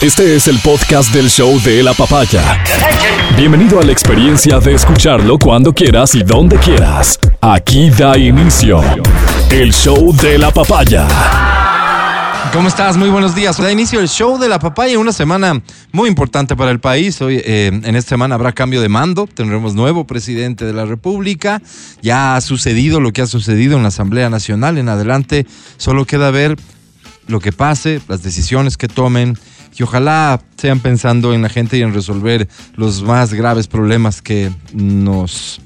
Este es el podcast del show de la papaya. Bienvenido a la experiencia de escucharlo cuando quieras y donde quieras. Aquí da inicio el show de la papaya. ¿Cómo estás? Muy buenos días. Da inicio el show de la papaya, una semana muy importante para el país. Hoy, eh, en esta semana habrá cambio de mando, tendremos nuevo presidente de la República. Ya ha sucedido lo que ha sucedido en la Asamblea Nacional. En adelante solo queda ver lo que pase, las decisiones que tomen y ojalá sean pensando en la gente y en resolver los más graves problemas que nos,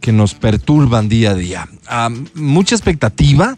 que nos perturban día a día. Ah, mucha expectativa,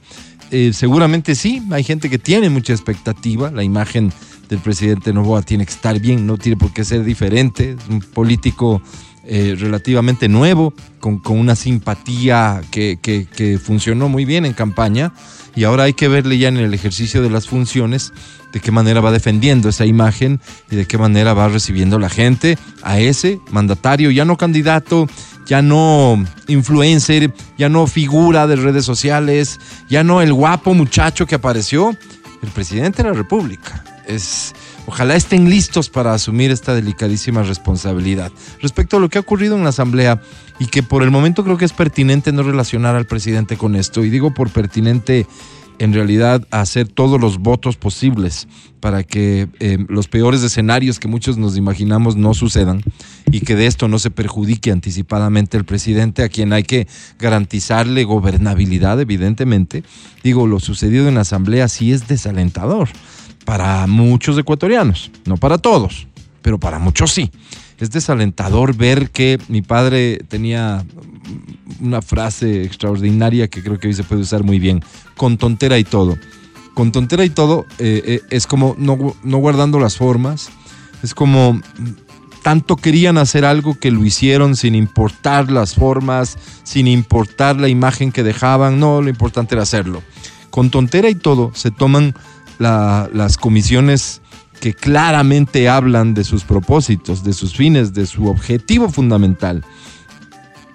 eh, seguramente sí, hay gente que tiene mucha expectativa, la imagen del presidente Novoa tiene que estar bien, no tiene por qué ser diferente, es un político eh, relativamente nuevo, con, con una simpatía que, que, que funcionó muy bien en campaña y ahora hay que verle ya en el ejercicio de las funciones de qué manera va defendiendo esa imagen y de qué manera va recibiendo la gente a ese mandatario, ya no candidato, ya no influencer, ya no figura de redes sociales, ya no el guapo muchacho que apareció, el presidente de la República. Es, ojalá estén listos para asumir esta delicadísima responsabilidad. Respecto a lo que ha ocurrido en la Asamblea y que por el momento creo que es pertinente no relacionar al presidente con esto, y digo por pertinente en realidad hacer todos los votos posibles para que eh, los peores escenarios que muchos nos imaginamos no sucedan y que de esto no se perjudique anticipadamente el presidente a quien hay que garantizarle gobernabilidad, evidentemente. Digo, lo sucedido en la Asamblea sí es desalentador para muchos ecuatorianos, no para todos, pero para muchos sí. Es desalentador ver que mi padre tenía una frase extraordinaria que creo que hoy se puede usar muy bien, con tontera y todo. Con tontera y todo eh, eh, es como no, no guardando las formas, es como tanto querían hacer algo que lo hicieron sin importar las formas, sin importar la imagen que dejaban, no, lo importante era hacerlo. Con tontera y todo se toman la, las comisiones que claramente hablan de sus propósitos, de sus fines, de su objetivo fundamental.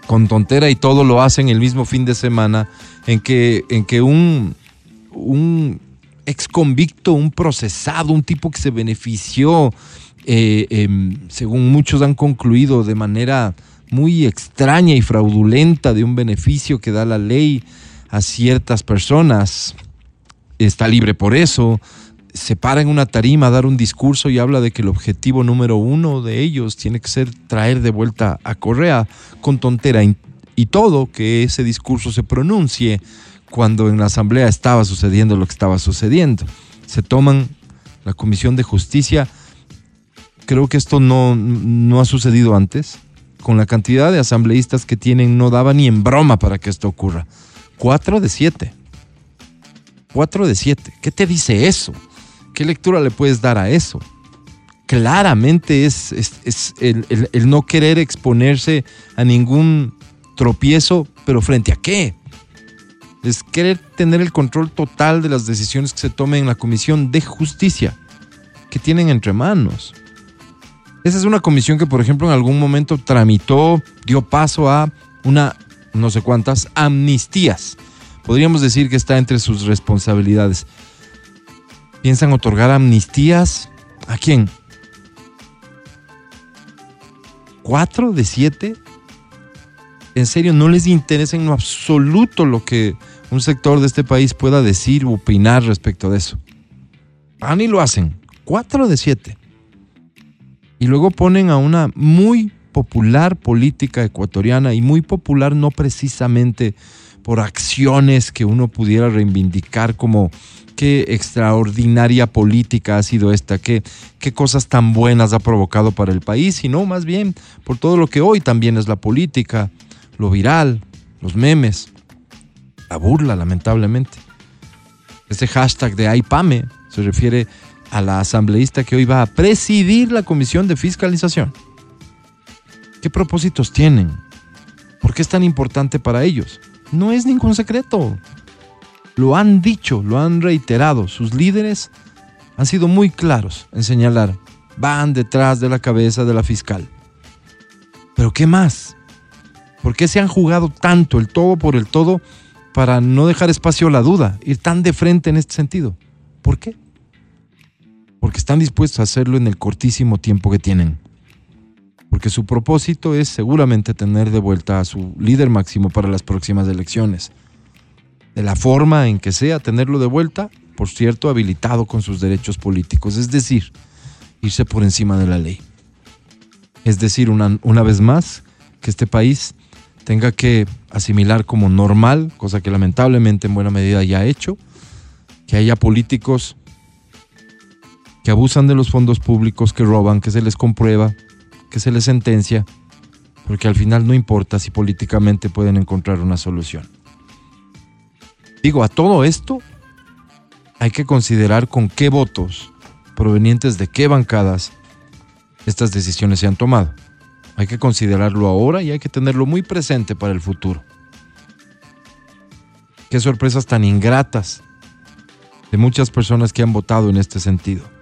Con tontera y todo lo hacen el mismo fin de semana en que, en que un, un ex convicto, un procesado, un tipo que se benefició, eh, em, según muchos han concluido, de manera muy extraña y fraudulenta de un beneficio que da la ley a ciertas personas, está libre por eso, se para en una tarima a dar un discurso y habla de que el objetivo número uno de ellos tiene que ser traer de vuelta a Correa con tontera y todo, que ese discurso se pronuncie cuando en la asamblea estaba sucediendo lo que estaba sucediendo. Se toman la Comisión de Justicia, creo que esto no, no ha sucedido antes, con la cantidad de asambleístas que tienen no daba ni en broma para que esto ocurra. Cuatro de siete. Cuatro de siete. ¿Qué te dice eso? ¿Qué lectura le puedes dar a eso? Claramente es, es, el, el, no querer exponerse a ningún tropiezo, pero frente a qué? Es querer tener el control total de las decisiones que se tomen en la Comisión de Justicia que tienen entre manos. Esa es una comisión que, por ejemplo, en algún momento tramitó, dio paso a una, no sé cuántas, amnistías. Podríamos decir que está entre sus responsabilidades piensan otorgar amnistías. ¿A quién? ¿Cuatro de siete? En serio, no les interesa en lo absoluto lo que un sector de este país pueda decir o opinar respecto de eso. Van y lo hacen. Cuatro de siete. Y luego ponen a una muy popular política ecuatoriana y muy popular no precisamente por acciones que uno pudiera reivindicar como qué extraordinaria política ha sido esta, qué, qué cosas tan buenas ha provocado para el país, sino más bien por todo lo que hoy también es la política, lo viral, los memes, la burla, lamentablemente. Este hashtag de AIPAME se refiere a la asambleísta que hoy va a presidir la comisión de fiscalización. ¿Qué propósitos tienen? ¿Por qué es tan importante para ellos? No es ningún secreto. Lo han dicho, lo han reiterado. Sus líderes han sido muy claros en señalar, van detrás de la cabeza de la fiscal. Pero ¿qué más? ¿Por qué se han jugado tanto el todo por el todo para no dejar espacio a la duda, ir tan de frente en este sentido? ¿Por qué? porque están dispuestos a hacerlo en el cortísimo tiempo que tienen. Porque su propósito es seguramente tener de vuelta a su líder máximo para las próximas elecciones. De la forma en que sea, tenerlo de vuelta, por cierto, habilitado con sus derechos políticos, es decir, irse por encima de la ley. Es decir, una, una vez más, que este país tenga que asimilar como normal, cosa que lamentablemente en buena medida ya ha hecho, que haya políticos que abusan de los fondos públicos, que roban, que se les comprueba, que se les sentencia, porque al final no importa si políticamente pueden encontrar una solución. Digo, a todo esto hay que considerar con qué votos provenientes de qué bancadas estas decisiones se han tomado. Hay que considerarlo ahora y hay que tenerlo muy presente para el futuro. Qué sorpresas tan ingratas de muchas personas que han votado en este sentido.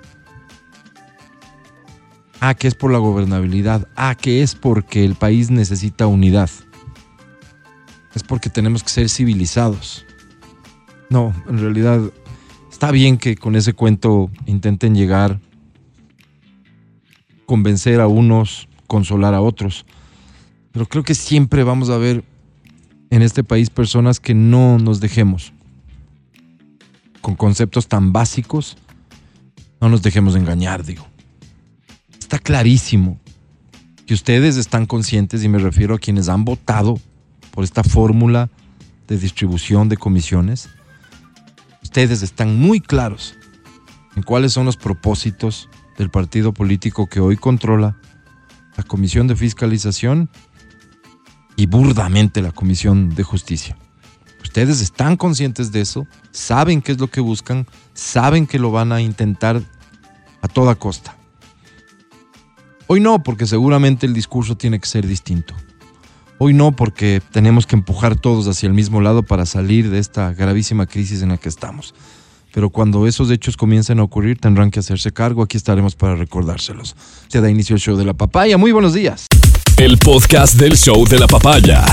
Ah, que es por la gobernabilidad. Ah, que es porque el país necesita unidad. Es porque tenemos que ser civilizados. No, en realidad está bien que con ese cuento intenten llegar, convencer a unos, consolar a otros. Pero creo que siempre vamos a ver en este país personas que no nos dejemos. Con conceptos tan básicos, no nos dejemos engañar, digo clarísimo que ustedes están conscientes, y me refiero a quienes han votado por esta fórmula de distribución de comisiones, ustedes están muy claros en cuáles son los propósitos del partido político que hoy controla la Comisión de Fiscalización y burdamente la Comisión de Justicia. Ustedes están conscientes de eso, saben qué es lo que buscan, saben que lo van a intentar a toda costa. Hoy no, porque seguramente el discurso tiene que ser distinto. Hoy no, porque tenemos que empujar todos hacia el mismo lado para salir de esta gravísima crisis en la que estamos. Pero cuando esos hechos comiencen a ocurrir, tendrán que hacerse cargo. Aquí estaremos para recordárselos. Se da inicio el show de la papaya. Muy buenos días. El podcast del show de la papaya.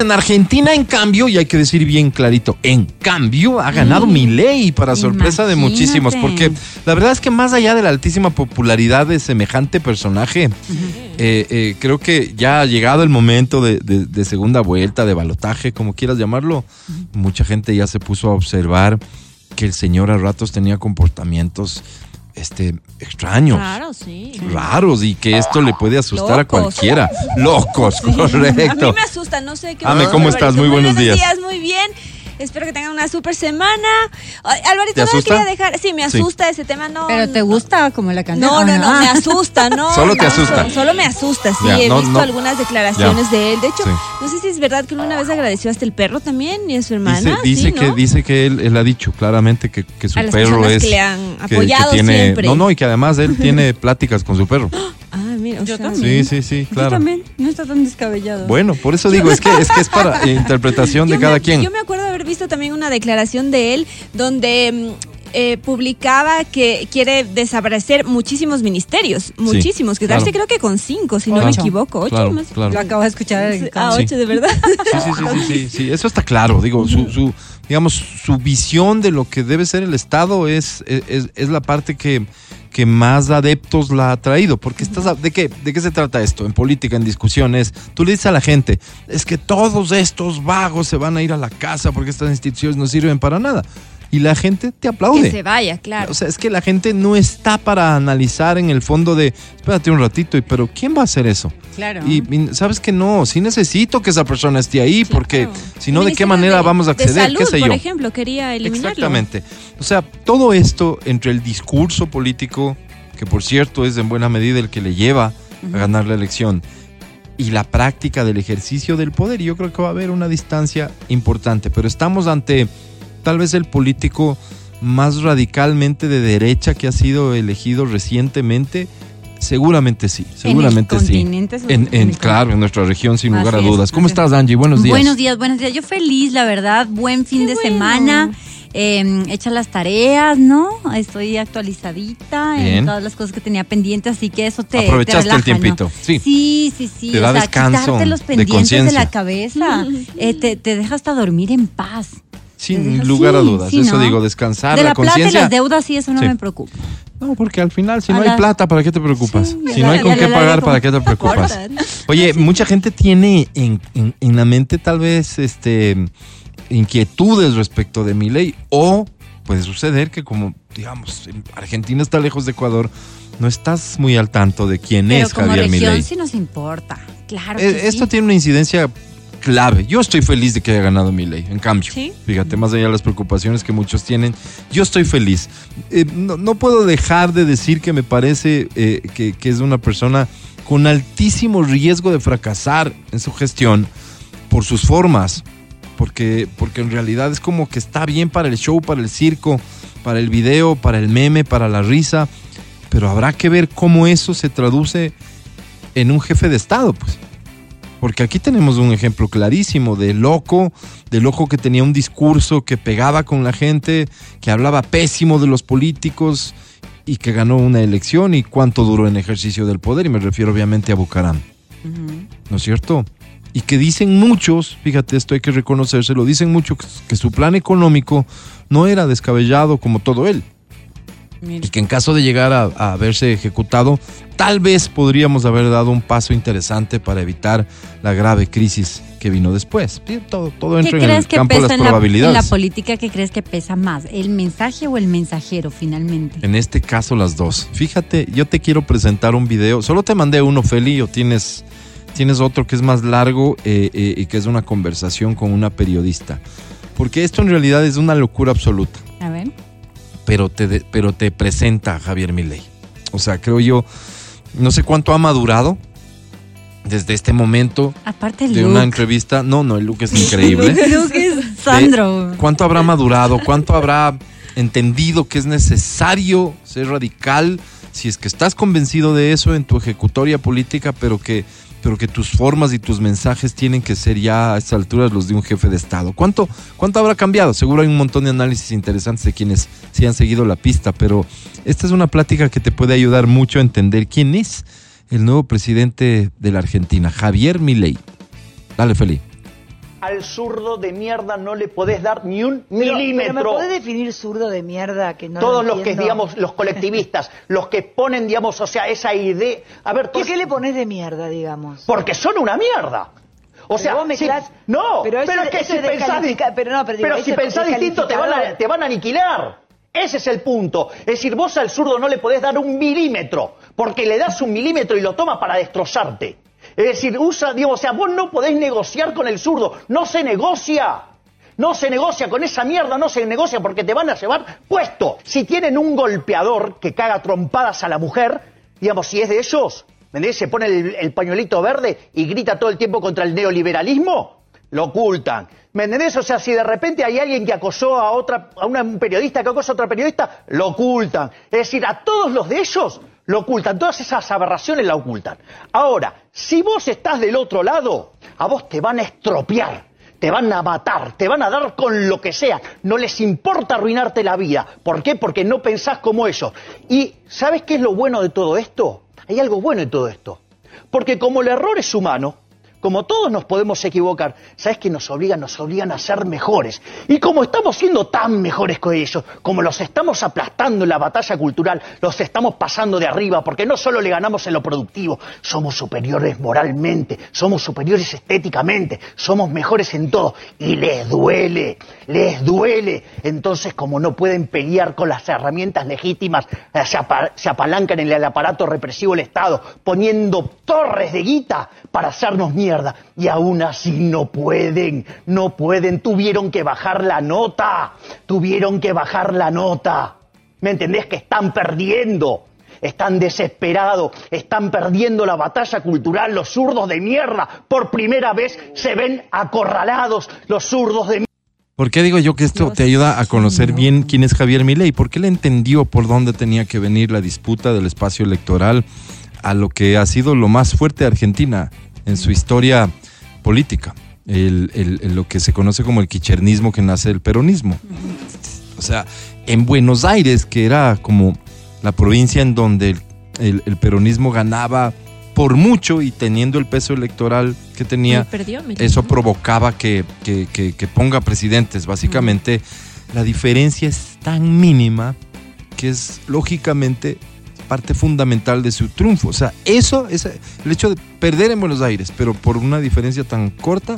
En Argentina, en cambio, y hay que decir bien clarito, en cambio ha ganado mi ley para sorpresa de muchísimos, porque la verdad es que más allá de la altísima popularidad de semejante personaje, eh, eh, creo que ya ha llegado el momento de, de segunda vuelta, de balotaje, como quieras llamarlo. Mucha gente ya se puso a observar que el señor a ratos tenía comportamientos este, extraños. Raros, sí. Raros y que esto le puede asustar a cualquiera. Locos, Sí. correcto. A mí me asusta, no sé qué. Ame, ¿cómo estás? Muy buenos días. muy bien. Espero que tengan una super semana. Ay, Alvarito, ¿Te no quería dejar. Sí, me Sí. asusta ese tema. No, Pero te no. gusta como la canción. No, no, no, Ah. me asusta, no. Solo te asusta. so- Solo me asusta, sí. Ya, He no, visto no. algunas declaraciones de él. De hecho, Sí. no sé si es verdad que una vez agradeció hasta el perro también y a su hermana. Dice, dice sí, que dice que él, él ha dicho claramente que, que su A las perro es que le han que- que apoyado tiene siempre. no no y que además él tiene pláticas con su perro. Ah, mira, o Yo sea, también. Sí, sí, sí, Yo claro. también, no está tan descabellado. Bueno, por eso digo, es que es que es para interpretación de Yo cada me, quien. Yo me acuerdo haber visto también una declaración de él donde mm, eh, publicaba que quiere desaparecer muchísimos ministerios, muchísimos, quedarse claro. creo que con cinco, si no me equivoco, ocho Claro, más. claro. Lo acabo de escuchar. en Ah, Sí. ocho, de verdad. Sí, sí, sí, sí, sí, sí, eso está claro. Digo, su, su, digamos, su visión de lo que debe ser el Estado es, es, es la parte que, que más adeptos la ha traído. Porque estás, a- ¿de qué, ¿de qué se trata esto? En política, en discusiones, tú le dices a la gente, es que todos estos vagos se van a ir a la casa porque estas instituciones no sirven para nada. Y la gente te aplaude. que se vaya, claro. O sea, es que la gente no está para analizar en el fondo de, espérate un ratito, y pero ¿quién va a hacer eso? Claro. Y, y sabes que no, sí necesito que esa persona esté ahí, Claro. porque si no, ¿de qué manera de- vamos a de acceder? salud, ¿Qué sé yo? por ejemplo, quería eliminarlo. Exactamente. O sea, todo esto entre el discurso político, que por cierto es en buena medida el que le lleva a ganar la elección, y la práctica del ejercicio del poder, yo creo que va a haber una distancia importante, pero estamos ante tal vez el político más radicalmente de derecha que ha sido elegido recientemente. Seguramente sí, seguramente en el sí. continente, En, en- en el- claro, en nuestra región, sin lugar a Así es, dudas. ¿Cómo estás, Angie? Buenos días. Buenos días, buenos días. Yo feliz, la verdad. Buen fin Qué de bueno. semana. Eh, hecha las tareas, ¿no? Estoy actualizadita Bien. en todas las cosas que tenía pendientes, así que eso te, te Aprovechaste el relaja, ¿no? tiempito, sí. Sí, sí, sí. Te da o sea, descanso quitarte los de pendientes de, conciencia. la cabeza eh, te, te deja hasta dormir en paz. Sin lugar a dudas. sí, Eso ¿no? digo, descansar, De la, la plata y conciencia. las deudas sí, eso no Sí. me preocupa. No, porque al final, si A no hay la- plata, ¿para qué te preocupas? Si no hay con qué pagar, ¿para qué te preocupas? Oye, mucha gente tiene en, en- en la mente tal vez este inquietudes respecto de mi ley o puede suceder que como digamos Argentina está lejos de Ecuador, no estás muy al tanto de quién Pero es como Javier región Milei. sí nos importa. Claro Eh, que Esto tiene una incidencia clave. Yo estoy feliz de que haya ganado mi ley, en cambio. Sí. Fíjate, más allá de las preocupaciones que muchos tienen, yo estoy feliz. Eh, no, no puedo dejar de decir que me parece eh, que, que es una persona con altísimo riesgo de fracasar en su gestión por sus formas. Porque, porque en realidad es como que está bien para el show, para el circo, para el video, para el meme, para la risa. Pero habrá que ver cómo eso se traduce en un jefe de Estado, pues. Porque aquí tenemos un ejemplo clarísimo de loco, de loco que tenía un discurso que pegaba con la gente, que hablaba pésimo de los políticos y que ganó una elección y cuánto duró en ejercicio del poder, y me refiero obviamente a Bucaram. ¿no es cierto? Y que dicen muchos, fíjate, esto hay que reconocérselo, dicen muchos que su plan económico no era descabellado como todo él Mira. y que en caso de llegar a, a haberse ejecutado, tal vez podríamos haber dado un paso interesante para evitar la grave crisis que vino después. Todo, todo ¿Qué entra en crees el que campo de las en la, en probabilidades. la política? ¿Qué crees que pesa más? ¿El mensaje o el mensajero finalmente? En este caso, las dos. Fíjate, yo te quiero presentar un video. Solo te mandé uno, Feli, o tienes, tienes otro que es más largo eh, eh, y que es una conversación con una periodista. Porque esto en realidad es una locura absoluta. A ver. Pero te, pero te presenta Javier Milei. O sea, creo yo, no sé cuánto ha madurado desde este momento Aparte el de look. una entrevista. No, no, el look es increíble. El look es Sandro. ¿Cuánto habrá madurado? ¿Cuánto habrá entendido que es necesario ser radical? Si es que estás convencido de eso en tu ejecutoria política, pero que, pero que tus formas y tus mensajes tienen que ser ya a estas alturas los de un jefe de Estado. ¿Cuánto, ¿Cuánto habrá cambiado? Seguro hay un montón de análisis interesantes de quienes sí han seguido la pista, pero esta es una plática que te puede ayudar mucho a entender quién es el nuevo presidente de la Argentina, Javier Milei. Dale, Feli. Al zurdo de mierda no le podés dar ni un Pero- milímetro. Pero, ¿Me podés definir zurdo de mierda que no Todos lo los que, digamos, los colectivistas, los que ponen, digamos, o sea, esa idea. A ver, ¿Por qué le pones de mierda, digamos? Porque son una mierda. O Pero sea, si- no, pero pero, eso- es que eso si es pensás, pero no, pero digo, pero si pensás distinto te van, a, descalificador. te van a aniquilar. Ese es el punto. Es decir, vos al zurdo no le podés dar un milímetro, porque le das un milímetro y lo toma para destrozarte. Es decir, usa, digamos, o sea, vos no podés negociar con el zurdo, no se negocia. No se negocia con esa mierda, no se negocia porque te van a llevar puesto. Si tienen un golpeador que caga trompadas a la mujer, digamos, si es de ellos, ¿me? Se pone el, el pañuelito verde y grita todo el tiempo contra el neoliberalismo, lo ocultan. ¿Me entendés? O sea, si de repente hay alguien que acosó a otra, a una- un periodista que acosa a otra periodista, lo ocultan. Es decir, a todos los de ellos lo ocultan, todas esas aberraciones la ocultan. Ahora, si vos estás del otro lado, a vos te van a estropear te van a matar, te van a dar con lo que sea. No les importa arruinarte la vida. ¿Por qué? Porque no pensás como ellos. Y ¿sabes qué es lo bueno de todo esto? Hay algo bueno en todo esto. Porque como el error es humano, como todos nos podemos equivocar, ¿sabes qué nos obligan? Nos obligan a ser mejores. Y como estamos siendo tan mejores que ellos, como los estamos aplastando en la batalla cultural, los estamos pasando de arriba, porque no solo le ganamos en lo productivo, somos superiores moralmente, somos superiores estéticamente, somos mejores en todo. Y les duele, les duele. Entonces, como no pueden pelear con las herramientas legítimas, eh, se, apa- se apalancan en el aparato represivo del Estado, poniendo torres de guita para hacernos mierda. Y aún así no pueden, no pueden. Tuvieron que bajar la nota, tuvieron que bajar la nota. ¿Me entendés? Que están perdiendo. Están desesperados, están perdiendo la batalla cultural, los zurdos de mierda. Por primera vez se ven acorralados los zurdos de ¿Por qué digo yo que esto te ayuda a conocer bien quién es Javier Milei? Porque él entendió por dónde tenía que venir la disputa del espacio electoral a lo que ha sido lo más fuerte de Argentina en su historia política, el- el- el- lo que se conoce como el quichernismo que nace del peronismo. O sea, en Buenos Aires, que era como la provincia en donde el, peronismo ganaba por mucho y teniendo el peso electoral que tenía, perdió, eso provocaba que, que- que- que ponga presidentes. Básicamente, la diferencia es tan mínima que es lógicamente parte fundamental de su triunfo. O sea, eso, ese- el hecho de perder en Buenos Aires, pero por una diferencia tan corta,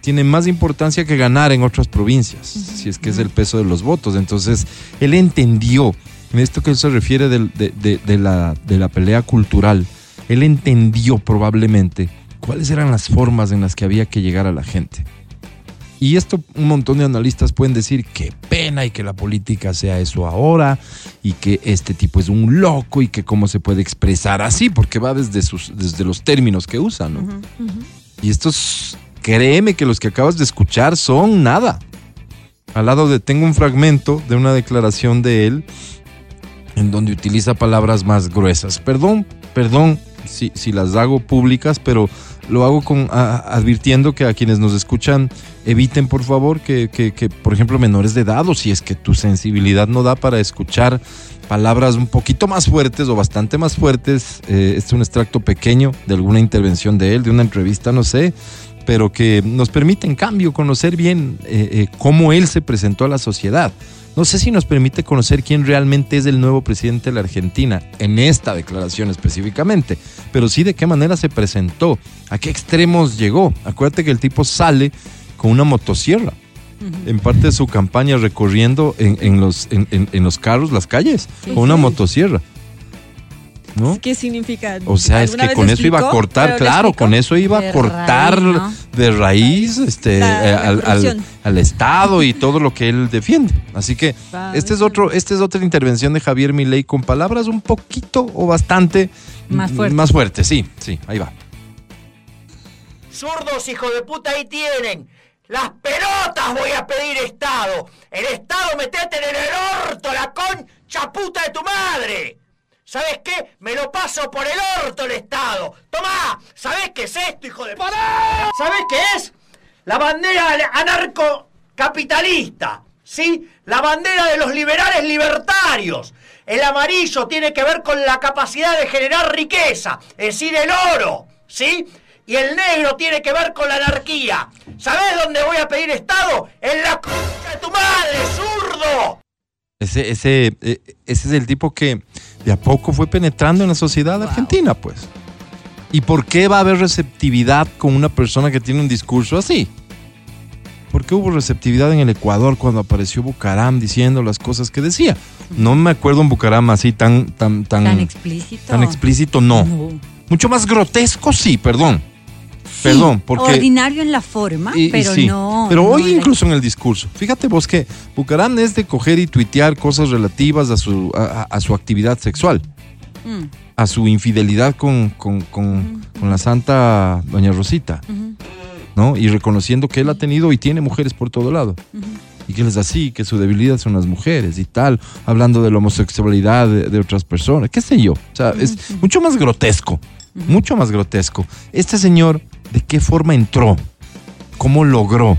tiene más importancia que ganar en otras provincias, si es que es el peso de los votos. Entonces, él entendió, en esto que él se refiere del- de, de- de la, de la pelea cultural, él entendió probablemente cuáles eran las formas en las que había que llegar a la gente. Y esto un montón de analistas pueden decir qué pena y que la política sea eso ahora y que este tipo es un loco y que cómo se puede expresar así, porque va desde, sus, desde los términos que usa, ¿no? Y estos, créeme que los que acabas de escuchar son nada. Al lado de, tengo un fragmento de una declaración de él en donde utiliza palabras más gruesas. Perdón, perdón si, si las hago públicas, pero lo hago con advirtiendo que a quienes nos escuchan eviten por favor que, que- que, por ejemplo menores de edad o si es que tu sensibilidad no da para escuchar palabras un poquito más fuertes o bastante más fuertes. Eh, este es un extracto pequeño de alguna intervención de él, de una entrevista, no sé, pero que nos permite en cambio conocer bien eh, eh, cómo él se presentó a la sociedad. No sé si nos permite conocer quién realmente es el nuevo presidente de la Argentina, en esta declaración específicamente, pero sí de qué manera se presentó, a qué extremos llegó. Acuérdate que el tipo sale con una motosierra, en parte de su campaña recorriendo en, en los, en, en- en los carros las calles, con una motosierra. ¿No? ¿Qué significa? O sea, es ¿Alguna que con eso iba a cortar, ¿Pero lo claro, con eso iba a cortar raíz, ¿no? de raíz este, La- eh, la al, al- corrupción. al Estado y todo lo que él defiende. Así que este es otro, esta es otra intervención de Javier Milei con palabras un poquito o bastante Más fuertes. Más fuertes, sí, sí, ahí va. Zurdos, hijo de puta, ahí tienen. Las pelotas voy a pedir Estado. El Estado metete en el orto, la concha puta de tu madre. ¿Sabes qué? Me lo paso por el orto el Estado. Tomá, ¿sabes qué es esto, hijo de puta? ¿Sabes qué es? La bandera anarcocapitalista. ¿Sí? La bandera de los liberales libertarios. El amarillo tiene que ver con la capacidad de generar riqueza, es decir, el oro. ¿Sí? Y el negro tiene que ver con la anarquía. ¿Sabes dónde voy a pedir Estado? En la concha de tu madre, zurdo. Ese, ese, eh, ese es el tipo que de a poco fue penetrando en la sociedad argentina, pues. ¿Y por qué va a haber receptividad con una persona que tiene un discurso así? ¿Por qué hubo receptividad en el Ecuador cuando apareció Bucaram diciendo las cosas que decía? No me acuerdo un Bucaram así tan, tan, tan, Tan explícito. tan explícito, no. No. Mucho más grotesco, sí, perdón. Perdón, porque... Ordinario en la forma, Y- y pero sí, no. Pero no hoy la- incluso en el discurso. Fíjate vos que Bucarán es de coger y tuitear cosas relativas a su, a, su actividad sexual, Mm, a su infidelidad con, con- con- con la santa Doña Rosita, ¿no? Y reconociendo que él ha tenido y tiene mujeres por todo lado. Y que él es así, que su debilidad son las mujeres y tal, hablando de la homosexualidad de, de otras personas, qué sé yo. O sea, es mucho más grotesco, mucho más grotesco. Este señor, ¿de qué forma entró? ¿Cómo logró?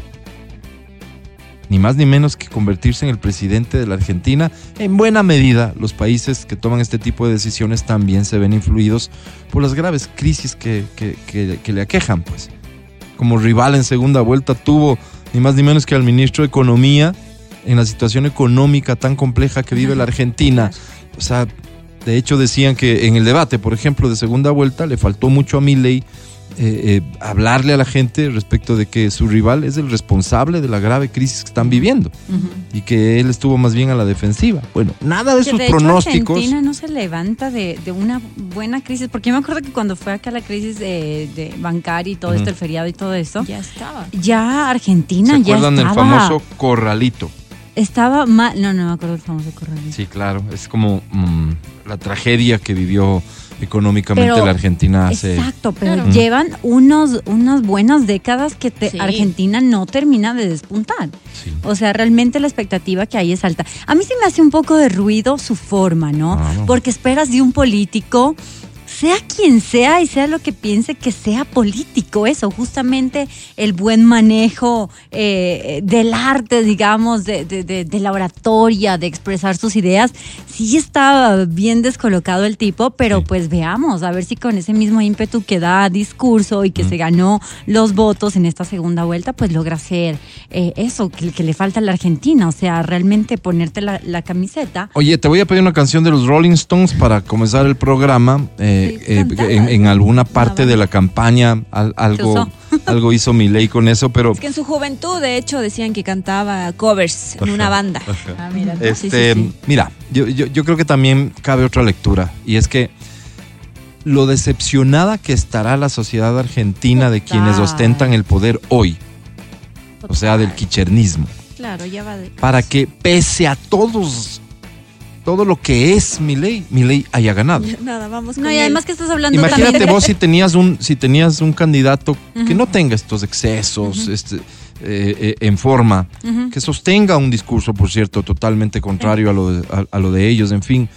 Ni más ni menos que convertirse en el presidente de la Argentina. En buena medida, los países que toman este tipo de decisiones también se ven influidos por las graves crisis que, que- que- que le aquejan, pues. Como rival en segunda vuelta tuvo ni más ni menos que al ministro de Economía en la situación económica tan compleja que vive la Argentina. O sea, de hecho decían que en el debate, por ejemplo, de segunda vuelta, le faltó mucho a Milley eh, eh, hablarle a la gente respecto de que su rival es el responsable de la grave crisis que están viviendo y que él estuvo más bien a la defensiva. Bueno, nada de Que sus de hecho pronósticos. Argentina no se levanta de, de una buena crisis, porque yo me acuerdo que cuando fue acá la crisis de, de bancaria y todo Ujú. esto, el feriado y todo eso, Ya estaba. ya Argentina ¿Se ya acuerdan del famoso corralito? estaba mal, no, no me acuerdo del famoso corralito. Sí, claro, es como mm, la tragedia que vivió económicamente Pero- la Argentina hace... Exacto, pero Claro. llevan unos, unas buenas décadas que te- Sí. Argentina no termina de despuntar. Sí. O sea, realmente la expectativa que hay es alta. A mí sí me hace un poco de ruido su forma, ¿no? Ah, no. Porque esperas de un político sea quien sea y sea lo que piense, que sea político eso, justamente el buen manejo eh, del arte, digamos, de, de- de- de la oratoria, de expresar sus ideas. Sí está bien descolocado el tipo, pero Sí. pues veamos, a ver si con ese mismo ímpetu que da discurso y que se ganó los votos en esta segunda vuelta, pues logra hacer eh, eso que, que le falta a la Argentina, o sea, realmente ponerte la, la camiseta. Oye, te voy a pedir una canción de los Rolling Stones para comenzar el programa. Eh, Eh, en, en alguna parte de la campaña al- algo, algo hizo mi ley con eso, pero Es que en su juventud, de hecho, decían que cantaba covers en una banda. Ah, mira. Este, Sí, sí, sí. mira, yo, yo, yo creo que también cabe otra lectura y es que lo decepcionada que estará la sociedad argentina de quienes Total. ostentan el poder hoy, o sea, del quichernismo, Claro, ya va de. para que pese a todos, todo lo que es mi ley, mi ley haya ganado. Nada, vamos con No, y él. además que estás hablando Imagínate también. vos si tenías un, si tenías un candidato que no tenga estos excesos, este, eh, eh, en forma, que sostenga un discurso, por cierto, totalmente contrario a lo de, a- a lo de ellos, en fin.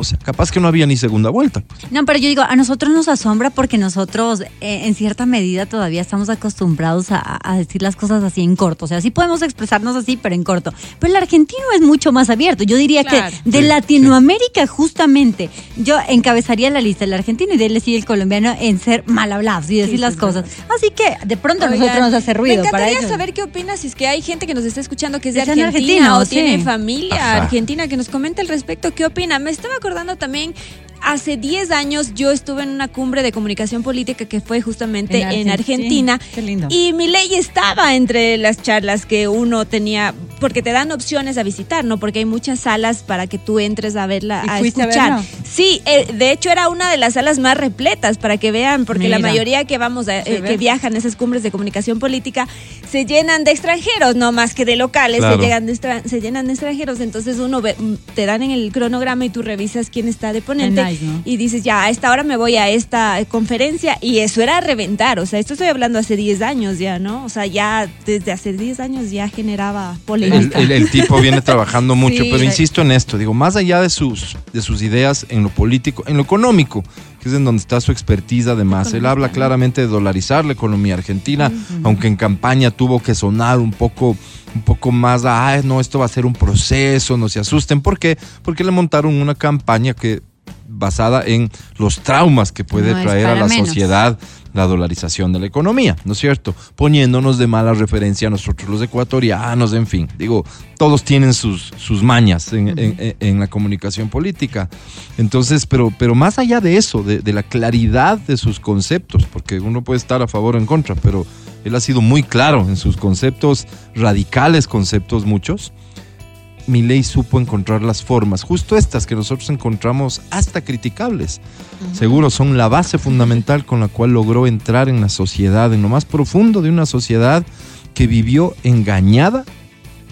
O sea, capaz que no había ni segunda vuelta. No, pero yo digo, a nosotros nos asombra porque nosotros eh, en cierta medida todavía estamos acostumbrados a, a decir las cosas así en corto. O sea, sí podemos expresarnos así, pero en corto. Pero el argentino es mucho más abierto. Yo diría Claro. que de Sí, Latinoamérica justamente yo encabezaría la lista el argentino y de él le sigue el colombiano en ser mal hablados y decir Sí, las sí, cosas. Así que de pronto a Oigan, nosotros nos hace ruido. Me para encantaría ellos. saber qué opinas si es que hay gente que nos está escuchando que es de sean Argentina o tiene sí. familia Ajá. argentina que nos comente al respecto qué opina. Me estaba acordando también Hace 10 años yo estuve en una cumbre de comunicación política que fue justamente En en Argentina. Sí, qué lindo. Y mi ley estaba entre las charlas que uno tenía, porque te dan opciones a visitar, ¿no? Porque hay muchas salas para que tú entres a verla, ¿Y a escuchar. sí, eh, de hecho era una de las salas más repletas para que vean, porque la mayoría que vamos a, eh, que viajan a esas cumbres de comunicación política se llenan de extranjeros, no más que de locales, Claro. se, llegan de extra- se llenan de extranjeros. Entonces uno ve- mm, te dan en el cronograma y tú revisas quién está de ponente nice, ¿no? y dices, ya, a esta hora me voy a esta conferencia y eso era a reventar. O sea, esto estoy hablando hace 10 años ya, ¿no? O sea, ya desde hace 10 años ya generaba El, polémica. el- el tipo viene trabajando mucho, Sí. pero insisto en esto, digo, más allá de sus, de sus ideas en lo político, en lo económico, que es en donde está su expertise además, él habla claramente de dolarizar la economía argentina, aunque en campaña tuvo que sonar un poco un poco más, ah, no, esto va a ser un proceso, no se asusten, ¿por qué? Porque le montaron una campaña que basada en los traumas que puede No traer a la menos. sociedad la dolarización de la economía, ¿no es cierto? Poniéndonos de mala referencia a nosotros los ecuatorianos, en fin, digo, todos tienen sus, sus mañas en, en- en- en la comunicación política. Entonces, pero, pero más allá de eso, de, de la claridad de sus conceptos, porque uno puede estar a favor o en contra, pero él ha sido muy claro en sus conceptos radicales, conceptos muchos. Milei supo encontrar las formas, justo estas que nosotros encontramos hasta criticables. Seguro son la base fundamental con la cual logró entrar en la sociedad, en lo más profundo de una sociedad que vivió engañada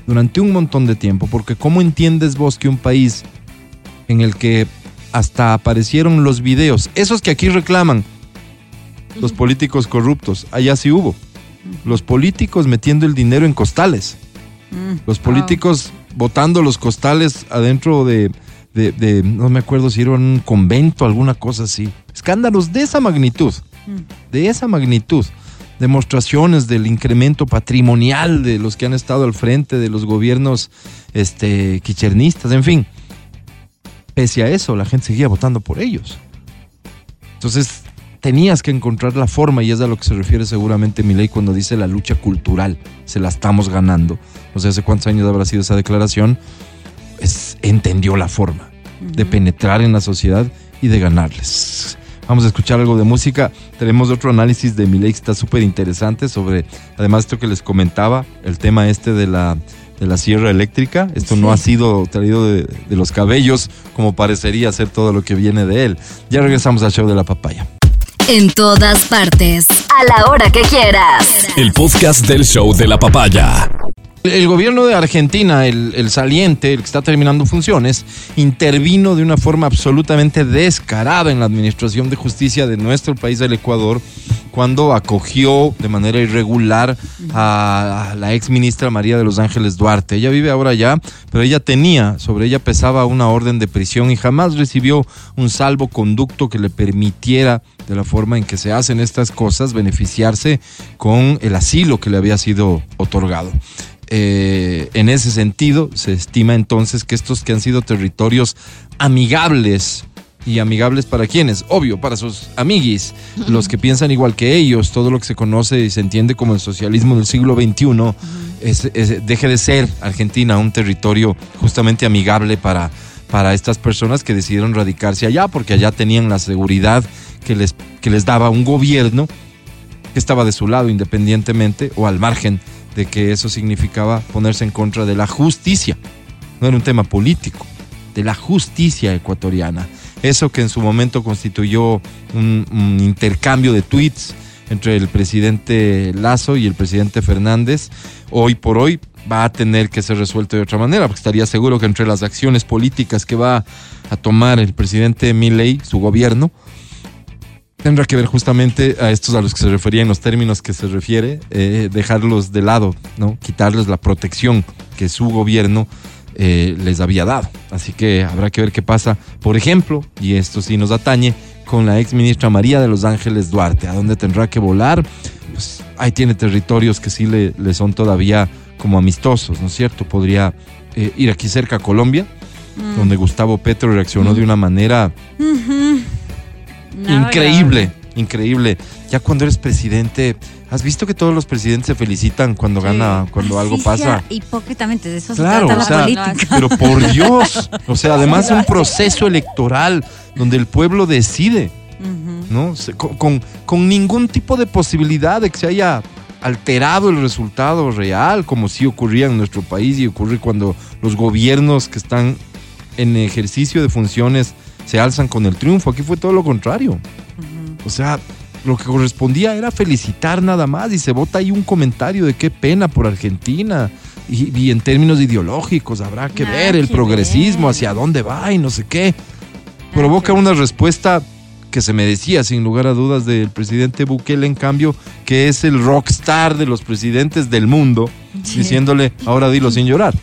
durante un montón de tiempo. Porque ¿cómo entiendes vos que un país en el que hasta aparecieron los videos, esos que aquí reclaman los políticos corruptos, allá sí hubo, los políticos metiendo el dinero en costales, Mm. los políticos botando los costales adentro de, de- de- no me acuerdo si era un convento, alguna cosa así. Escándalos de esa magnitud, de esa magnitud. Demostraciones del incremento patrimonial de los que han estado al frente de los gobiernos este, quichernistas, en fin. Pese a eso, la gente seguía votando por ellos. Entonces, tenías que encontrar la forma, y es a lo que se refiere seguramente Milei cuando dice la lucha cultural, se la estamos ganando. No sé hace cuántos años habrá sido esa declaración, es, entendió la forma de penetrar en la sociedad y de ganarles. Vamos a escuchar algo de música. Tenemos otro análisis de Milei que está súper interesante sobre, además, esto que les comentaba, el tema este de la, de la sierra eléctrica. Esto no ha sido traído de, de los cabellos como parecería ser todo lo que viene de él. Ya regresamos al show de la papaya. En todas partes. A la hora que quieras. El podcast del show de la papaya. El gobierno de Argentina, el, saliente, el que está terminando funciones, intervino de una forma absolutamente descarada en la administración de justicia de nuestro país, el Ecuador, cuando acogió de manera irregular a, a la ex ministra María de los Ángeles Duarte. Ella vive ahora allá, pero ella tenía, sobre ella pesaba una orden de prisión y jamás recibió un salvoconducto que le permitiera, de la forma en que se hacen estas cosas, beneficiarse con el asilo que le había sido otorgado. Eh, en ese sentido, se estima entonces que estos que han sido territorios amigables y amigables para quienes, obvio, para sus amiguis, los que piensan igual que ellos, todo lo que se conoce y se entiende como el socialismo del siglo XXI, es- es- deje de ser Argentina un territorio justamente amigable para, para estas personas que decidieron radicarse allá, porque allá tenían la seguridad que les, que les daba un gobierno que estaba de su lado independientemente o al margen de que eso significaba ponerse en contra de la justicia. No era un tema político, de la justicia ecuatoriana. Eso que en su momento constituyó un, un intercambio de tweets entre el presidente Lazo y el presidente Fernández, hoy por hoy va a tener que ser resuelto de otra manera, porque estaría seguro que entre las acciones políticas que va a tomar el presidente Milei, su gobierno, tendrá que ver justamente a estos a los que se refería en los términos que se refiere, eh, dejarlos de lado, ¿no? Quitarles la protección que su gobierno eh, les había dado. Así que habrá que ver qué pasa, por ejemplo, y esto sí nos atañe, con la ex ministra María de los Ángeles Duarte, a dónde tendrá que volar. Pues ahí tiene territorios que sí le, le son todavía como amistosos, ¿no es cierto? Podría eh, ir aquí cerca a Colombia, donde Gustavo Petro reaccionó de una manera increíble, increíble. Ya cuando eres presidente, ¿has visto que todos los presidentes se felicitan cuando gana, cuando algo pasa? sea Hipócritamente, de eso Claro, se o trata sea, la política. pero por Dios, o sea, además un proceso electoral donde el pueblo decide. ¿no? Se- Con, con- con ningún tipo de posibilidad de que se haya alterado el resultado real, como sí ocurría en nuestro país y ocurre cuando los gobiernos que están en ejercicio de funciones se alzan con el triunfo. Aquí fue todo lo contrario. O sea, lo que correspondía era felicitar nada más y se vota ahí un comentario de qué pena por Argentina. Y, y en términos ideológicos habrá que Nada ver el que progresismo, ver. hacia dónde va y no sé qué. Provoca una respuesta que se merecía sin lugar a dudas del presidente Bukele, en cambio, que es el rockstar de los presidentes del mundo, diciéndole, ahora dilo sin llorar.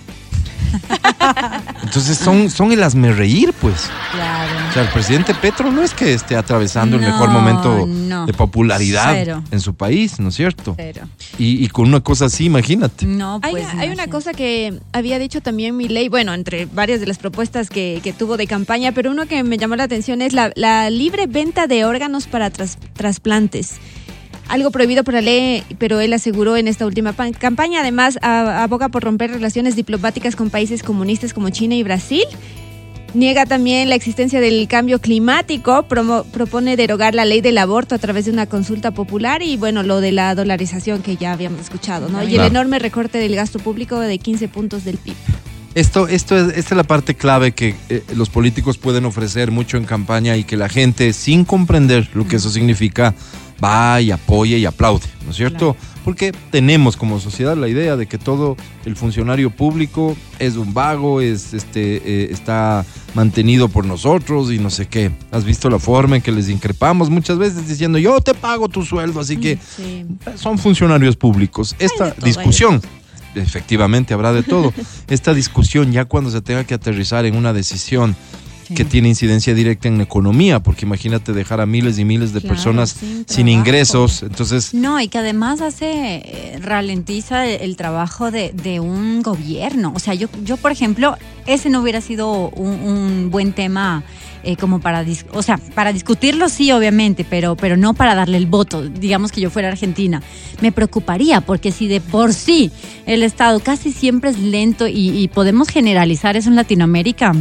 Entonces son, son el hazme reír, pues. Claro. O sea, el presidente Petro no es que esté atravesando el mejor momento no. de popularidad Cero. en su país, ¿no es cierto? Pero, Y, y con una cosa así, imagínate. no, Hay, pues. hay una cosa que había dicho también mi ley, bueno, entre varias de las propuestas que, que tuvo de campaña, pero uno que me llamó la atención es la, la libre venta de órganos para tras- trasplantes. Algo prohibido por la ley, pero él aseguró en esta última pa- campaña. Además, aboga por romper relaciones diplomáticas con países comunistas como China y Brasil. Niega también la existencia del cambio climático, promo- propone derogar la ley del aborto a través de una consulta popular y bueno, lo de la dolarización que ya habíamos escuchado, ¿no? Y el enorme recorte del gasto público de 15 puntos del PIB. Esto, esto es, esta es la parte clave que eh, los políticos pueden ofrecer mucho en campaña y que la gente, sin comprender lo que eso significa, va y apoya y aplaude, ¿no es cierto? Porque tenemos como sociedad la idea de que todo el funcionario público es un vago, es este eh, está mantenido por nosotros y no sé qué. ¿Has visto la forma en que les increpamos muchas veces diciendo yo te pago tu sueldo, así que Sí. son funcionarios públicos. Esta discusión, efectivamente habrá de todo, esta discusión ya cuando se tenga que aterrizar en una decisión que tiene incidencia directa en la economía, porque imagínate dejar a miles y miles de Claro, personas sin ingresos, entonces No, y que además hace, eh, ralentiza el, el trabajo de, de un gobierno. O sea, yo, yo, por ejemplo, ese no hubiera sido un, un buen tema eh, como para, dis- o sea, para discutirlo sí, obviamente, pero, pero no para darle el voto, digamos que yo fuera Argentina. Me preocuparía, porque si de por sí el Estado casi siempre es lento y, y podemos generalizar eso en Latinoamérica.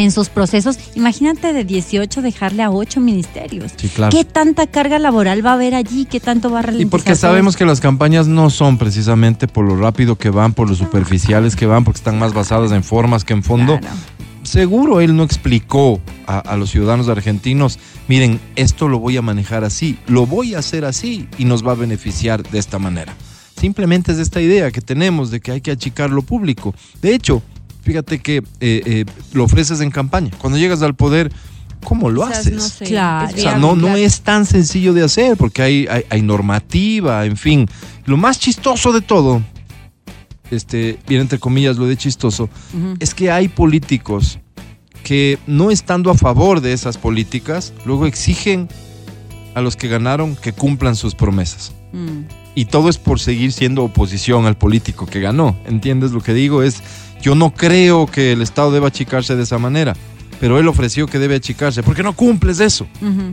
En sus procesos, imagínate de 18 dejarle a 8 ministerios. Sí, claro. ¿Qué tanta carga laboral va a haber allí? ¿Qué tanto va a Y porque sabemos que las campañas no son precisamente por lo rápido que van, por lo superficiales que van, porque están más basadas en formas que en fondo. Claro. Seguro él no explicó a, a los ciudadanos argentinos, miren, esto lo voy a manejar así, lo voy a hacer así y nos va a beneficiar de esta manera. Simplemente es esta idea que tenemos de que hay que achicar lo público. De hecho, fíjate que eh, eh, lo ofreces en campaña. Cuando llegas al poder, ¿cómo lo haces? no sé, Claro. es O sea, no, es tan sencillo de hacer porque hay, hay, hay normativa, en fin. Lo más chistoso de todo, este, bien entre comillas lo de chistoso, es que hay políticos que no estando a favor de esas políticas, luego exigen a los que ganaron que cumplan sus promesas. Mm. Y todo es por seguir siendo oposición al político que ganó. ¿Entiendes lo que digo? Es, yo no creo que el Estado deba achicarse de esa manera, pero él ofreció que debe achicarse. ¿Por qué no cumples eso?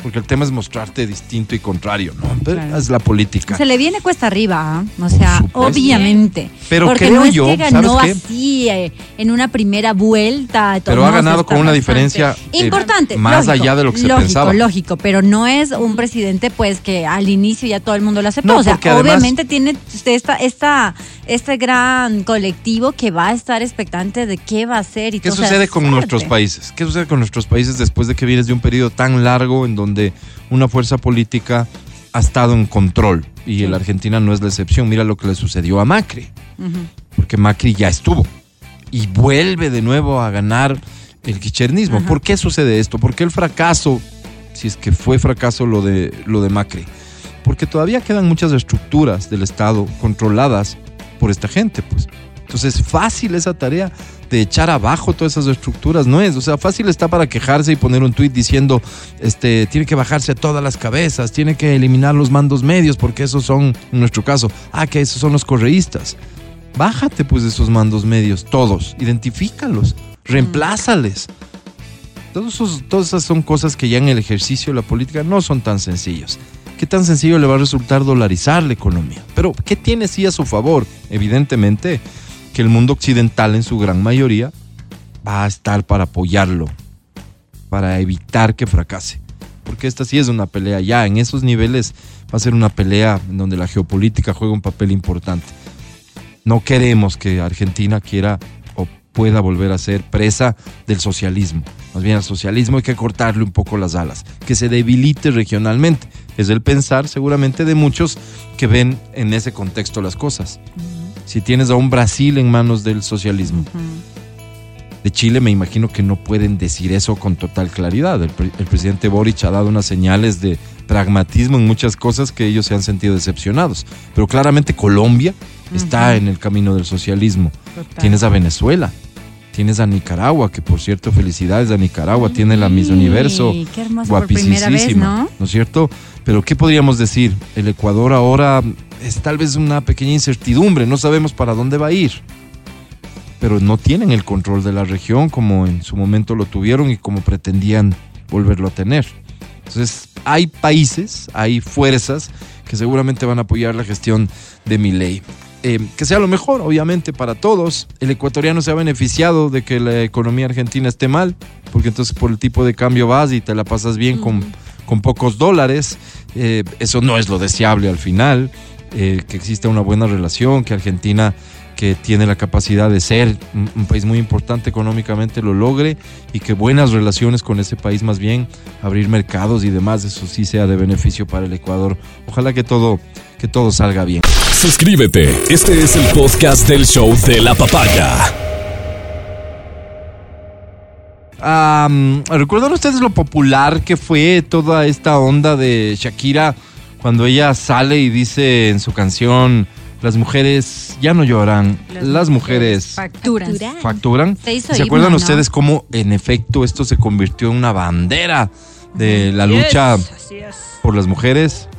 Porque el tema es mostrarte distinto y contrario, ¿no? Claro. Es la política. Se le viene cuesta arriba, ¿ah? o sea, obviamente. Pero Porque creo no es yo, que ganó ¿sabes qué? así eh, en una primera vuelta. Pero ha ganado con una bastante diferencia eh, importante, más lógico, allá de lo que se lógico, pensaba. Lógico, pero no es un presidente pues que al inicio ya todo el mundo lo aceptó. No, o sea, porque además- obviamente tiene usted esta, esta, este gran colectivo que va a estar expectante de qué va a hacer y ¿Qué sucede con nuestros países? ¿Qué sucede con nuestros países después de que vienes de un periodo tan largo en donde una fuerza política ha estado en control? Y la Argentina no es la excepción. Mira lo que le sucedió a Macri. Porque Macri ya estuvo. Y vuelve de nuevo a ganar el kirchnerismo. ¿Por qué sucede esto? ¿Por qué el fracaso, si es que fue fracaso lo de, lo de Macri? Porque todavía quedan muchas estructuras del Estado controladas por esta gente, pues. Entonces, fácil esa tarea de echar abajo todas esas estructuras, no es. O sea, fácil está para quejarse y poner un tuit diciendo, este, tiene que bajarse todas las cabezas, tiene que eliminar los mandos medios, porque esos son, en nuestro caso, ah, que esos son los correístas. Bájate pues de esos mandos medios, todos, identifícalos, reemplázales. Todos esos- todas esas son cosas que ya en el ejercicio de la política no son tan sencillos. ¿Qué tan sencillo le va a resultar dolarizar la economía? Pero, ¿qué tiene sí a su favor? Evidentemente, que el mundo occidental en su gran mayoría va a estar para apoyarlo, para evitar que fracase. Porque esta sí es una pelea ya, en esos niveles va a ser una pelea en donde la geopolítica juega un papel importante. No queremos que Argentina quiera o pueda volver a ser presa del socialismo. Más bien al socialismo hay que cortarle un poco las alas, que se debilite regionalmente. Es el pensar seguramente de muchos que ven en ese contexto las cosas. Si tienes a un Brasil en manos del socialismo, de Chile me imagino que no pueden decir eso con total claridad. El, pre- el presidente Boric ha dado unas señales de pragmatismo en muchas cosas que ellos se han sentido decepcionados. Pero claramente Colombia está en el camino del socialismo. Tienes a Venezuela, tienes a Nicaragua, que por cierto, felicidades a Nicaragua, tiene la Miss Universo. Qué hermoso por primera vez, guapísima, ¿no? ¿no es cierto? Pero ¿qué podríamos decir? El Ecuador ahora es tal vez una pequeña incertidumbre, no sabemos para dónde va a ir. Pero no tienen el control de la región como en su momento lo tuvieron y como pretendían volverlo a tener. Entonces, hay países, hay fuerzas que seguramente van a apoyar la gestión de mi ley. Que sea lo mejor, obviamente, para todos. El ecuatoriano se ha beneficiado de que la economía argentina esté mal, porque entonces por el tipo de cambio vas y te la pasas bien con, con pocos dólares. Eh, eso no es lo deseable al final. Eh, que exista una buena relación, que Argentina que tiene la capacidad de ser un, un país muy importante económicamente lo logre y que buenas relaciones con ese país más bien abrir mercados y demás eso sí sea de beneficio para el Ecuador ojalá que todo que todo salga bien Suscríbete. Este es el podcast del show de la papaya. ¿Recuerdan ustedes lo popular que fue toda esta onda de Shakira cuando ella sale y dice en su canción las mujeres ya no lloran, las, mujeres facturan. facturan. Se hizo ¿Se acuerdan himno, ¿no? ustedes cómo en efecto esto se convirtió en una bandera de la lucha por las mujeres?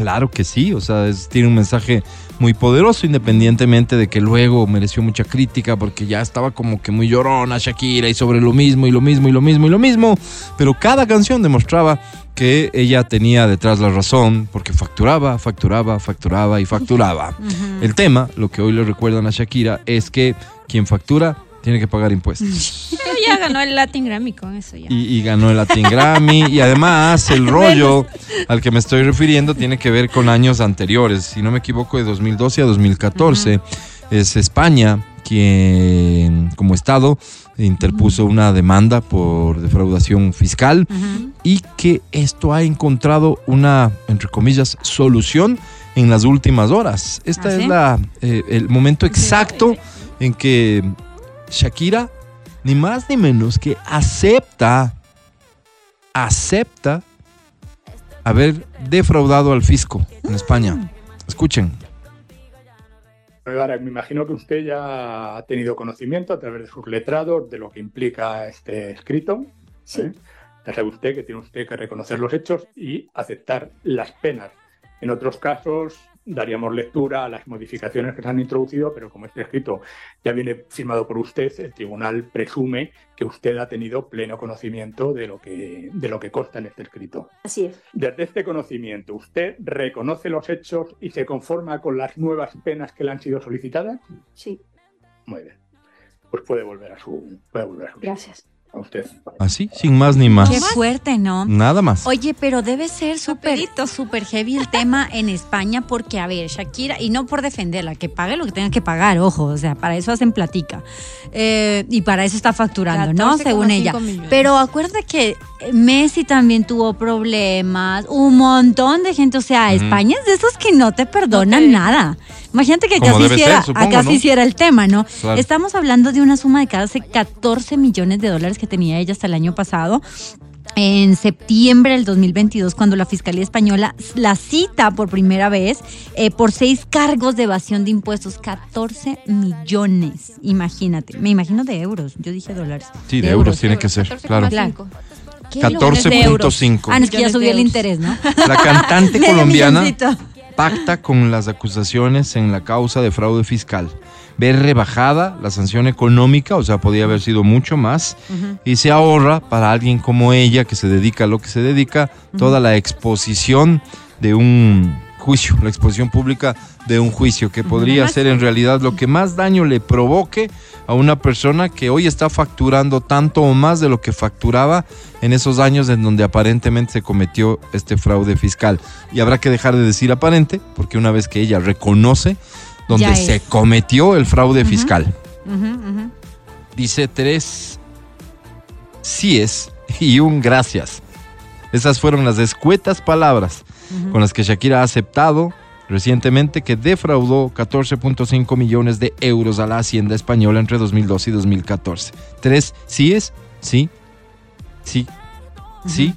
Claro que sí, o sea, es- tiene un mensaje muy poderoso, independientemente de que luego mereció mucha crítica porque ya estaba como que muy llorona Shakira y sobre lo mismo y lo mismo y lo mismo y lo mismo, pero cada canción demostraba que ella tenía detrás la razón porque facturaba, facturaba, facturaba y facturaba. El tema, lo que hoy le recuerdan a Shakira, es que quien factura tiene que pagar impuestos. Pero ya ganó el Latin Grammy con eso ya. Y, y ganó el Latin Grammy. Y además, el rollo al que me estoy refiriendo tiene que ver con años anteriores. Si no me equivoco, de 2012 a 2014. Es España quien, como Estado, interpuso una demanda por defraudación fiscal y que esto ha encontrado una, entre comillas, solución en las últimas horas. Este ¿Ah, es sí? la, eh, el momento exacto en que Shakira, ni más ni menos que acepta acepta haber defraudado al fisco en España. Escuchen. Ahora, me imagino que usted ya ha tenido conocimiento a través de sus letrados de lo que implica este escrito. Sí. ¿eh? Ya sabe usted que tiene usted que reconocer los hechos y aceptar las penas. En otros casos daríamos lectura a las modificaciones que se han introducido, pero como este escrito ya viene firmado por usted, el tribunal presume que usted ha tenido pleno conocimiento de lo que, de lo que consta en este escrito. Así es. Desde este conocimiento, ¿usted reconoce los hechos y se conforma con las nuevas penas que le han sido solicitadas? Sí. Muy bien. Pues puede volver a su. Puede volver a su. Gracias. A usted. Así, sin más ni más. Qué fuerte, ¿no? Nada más. Oye, pero debe ser súper súper heavy el tema en España porque, a ver, Shakira, y no por defenderla, que pague lo que tenga que pagar, ojo, o sea, para eso hacen platica. Eh, y para eso está facturando, ¿no? 14,5 Según ella. millones. Pero acuérdate que Messi también tuvo problemas, un montón de gente, o sea. España es de esos que no te perdonan nada. Imagínate que acá se hiciera, ser, supongo, acá ¿no? se hiciera el tema, ¿no? Claro. Estamos hablando de una suma de casi 14 millones de dólares que tenía ella hasta el año pasado. En septiembre del 2022, cuando la Fiscalía Española la cita por primera vez eh, por seis cargos de evasión de impuestos, 14 millones. Imagínate, me imagino de euros, yo dije dólares. Sí, de euros tiene que ser, claro. 14,5. ¿Qué millones de euros? 14.5. Ah, no, es que ya subió el interés, ¿no? La cantante colombiana pacta con las acusaciones en la causa de fraude fiscal. Ve rebajada la sanción económica, o sea, podía haber sido mucho más, y se ahorra para alguien como ella, que se dedica a lo que se dedica, toda la exposición de un juicio, la exposición pública de un juicio, que podría ser en realidad lo que más daño le provoque a una persona que hoy está facturando tanto o más de lo que facturaba en esos años en donde aparentemente se cometió este fraude fiscal. Y habrá que dejar de decir aparente, porque una vez que ella reconoce donde se es. cometió el fraude fiscal, dice tres síes y un gracias. Esas fueron las escuetas palabras con las que Shakira ha aceptado recientemente que defraudó 14.5 millones de euros a la Hacienda Española entre 2012 y 2014. Tres síes, sí, sí, sí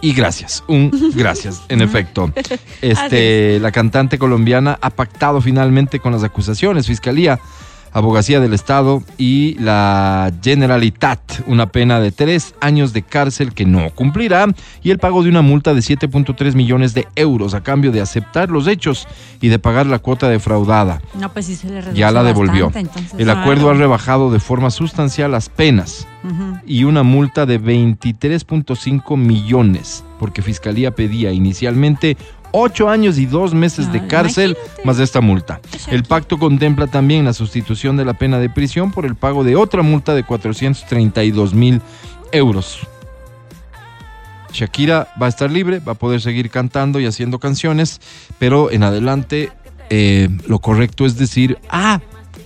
y gracias. Un gracias, en efecto. Este, la cantante colombiana ha pactado finalmente con las acusaciones, Fiscalía, Abogacía del Estado y la Generalitat, una pena de tres años de cárcel que no cumplirá y el pago de una multa de 7.3 millones de euros a cambio de aceptar los hechos y de pagar la cuota defraudada. No, pues sí se le Ya la devolvió. bastante, entonces, El acuerdo ha rebajado de forma sustancial las penas y una multa de 23.5 millones, porque Fiscalía pedía inicialmente ocho años y dos meses de Ay, cárcel más esta multa. El pacto contempla también la sustitución de la pena de prisión por el pago de otra multa de 432 mil euros. Shakira va a estar libre, va a poder seguir cantando y haciendo canciones, pero en adelante eh, lo correcto es decir, ah,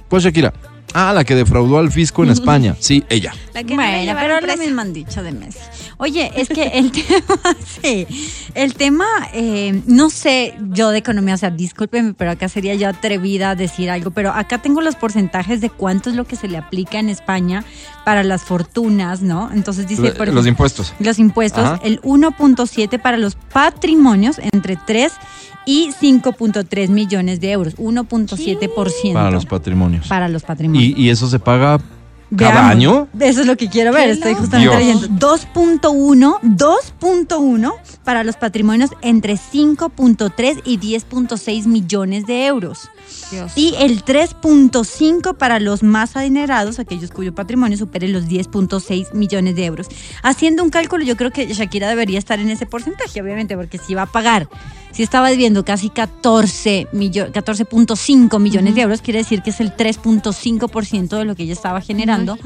pues Shakira, ah, la que defraudó al fisco en España, sí, ella. La que Bueno, pero lo mismo han dicho de Messi. Oye, es que el tema, sí, el tema, eh, no sé yo de economía, o sea, discúlpeme, pero acá sería yo atrevida a decir algo, pero acá tengo los porcentajes de cuánto es lo que se le aplica en España para las fortunas, ¿no? Entonces dice, por los impuestos. los impuestos, Ajá. el 1.7 para los patrimonios entre 3 y 5.3 millones de euros, 1.7% Para los patrimonios. para los patrimonios. ¿Y, y eso se paga cada Veamos. año? Eso es lo que quiero ver, estoy justamente leyendo. 2.1, 2.1 para los patrimonios entre 5.3 y 10.6 millones de euros. Dios. Y el 3.5 para los más adinerados, aquellos cuyo patrimonio supere los 10.6 millones de euros. Haciendo un cálculo, yo creo que Shakira debería estar en ese porcentaje, obviamente, porque si va a pagar, si estaba debiendo casi 14 millo- 14.5 millones de euros, quiere decir que es el 3.5% de lo que ella estaba generando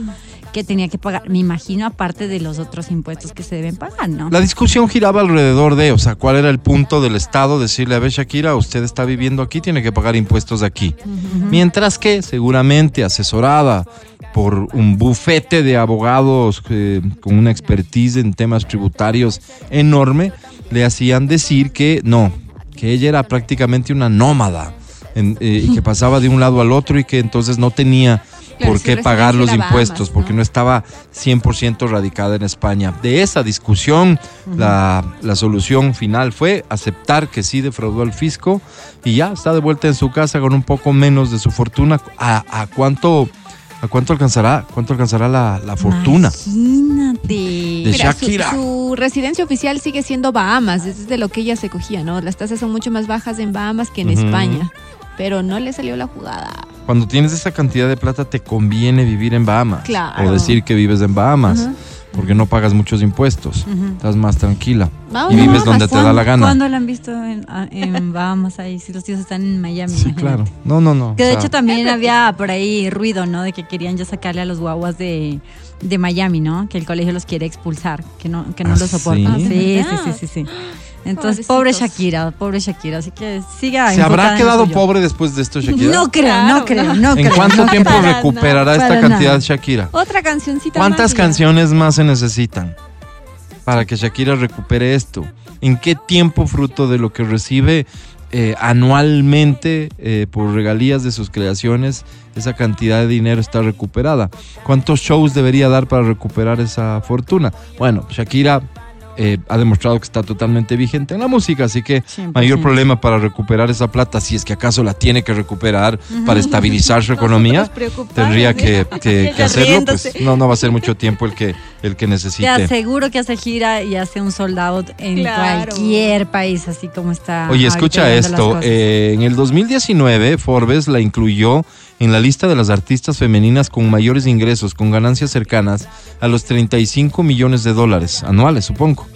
que tenía que pagar. Me imagino, aparte de los otros impuestos que se deben pagar, ¿no? La discusión giraba alrededor de, o sea, cuál era el punto del Estado decirle, a ver, Shakira, usted está viviendo aquí, tiene que pagar impuestos aquí. Mientras que, seguramente, asesorada por un bufete de abogados eh, con una expertise en temas tributarios enorme, le hacían decir que no, que ella era prácticamente una nómada en- eh, y que pasaba de un lado al otro y que entonces no tenía Claro, por qué pagar los Bahamas, impuestos, porque ¿no? estaba 100% radicada en España. De esa discusión, la, la solución final fue aceptar que sí defraudó al fisco y ya está de vuelta en su casa con un poco menos de su fortuna. ¿A, a cuánto, a cuánto alcanzará, cuánto alcanzará la, la fortuna? Imagínate. De Mira, Shakira. Su, residencia oficial sigue siendo Bahamas, es de lo que ella se cogía, ¿no? Las tasas son mucho más bajas en Bahamas que en. España, pero no le salió la jugada. Cuando tienes esa cantidad de plata te conviene vivir en Bahamas. Claro. O decir que vives en Bahamas. Porque no pagas muchos impuestos. Estás más tranquila. Vamos, y vives Bahamas, donde te da la gana. ¿Cuándo la han visto en, Bahamas ahí? Si los tíos están en Miami. Sí, imagínate. claro. No, no, no. Que o de sea, hecho también había por ahí ruido, ¿no? De que querían ya sacarle a los guaguas de, de Miami, ¿no? Que el colegio los quiere expulsar, que no, que no ¿Ah, los soportan. sí? Sí, sí, sí, sí. Entonces, pobre Pobrecitos. Shakira, pobre Shakira. Así que siga. ¿Se habrá quedado pobre después de esto, Shakira? No creo, Claro, no creo, no. no ¿En creo. cuánto no tiempo creo. para recuperará nada, esta para cantidad nada. Shakira? Otra cancioncita ¿Cuántas más y ya. canciones más se necesitan para que Shakira recupere esto? ¿En qué tiempo, fruto de lo que recibe eh, anualmente eh, por regalías de sus creaciones, esa cantidad de dinero está recuperada? ¿Cuántos shows debería dar para recuperar esa fortuna? Bueno, Shakira eh, ha demostrado que está totalmente vigente en la música, así que 100%. mayor problema para recuperar esa plata, si es que acaso la tiene que recuperar para estabilizar su economía, tendría que, que- hacerlo, pues no, no va a ser mucho tiempo el que, el que Te necesite. aseguro que hace gira y hace un sold out en Claro. cualquier país, así como está. Oye, escucha esto, eh, en el 2019 Forbes la incluyó en la lista de las artistas femeninas con mayores ingresos, con ganancias cercanas a los 35 millones de dólares anuales, supongo.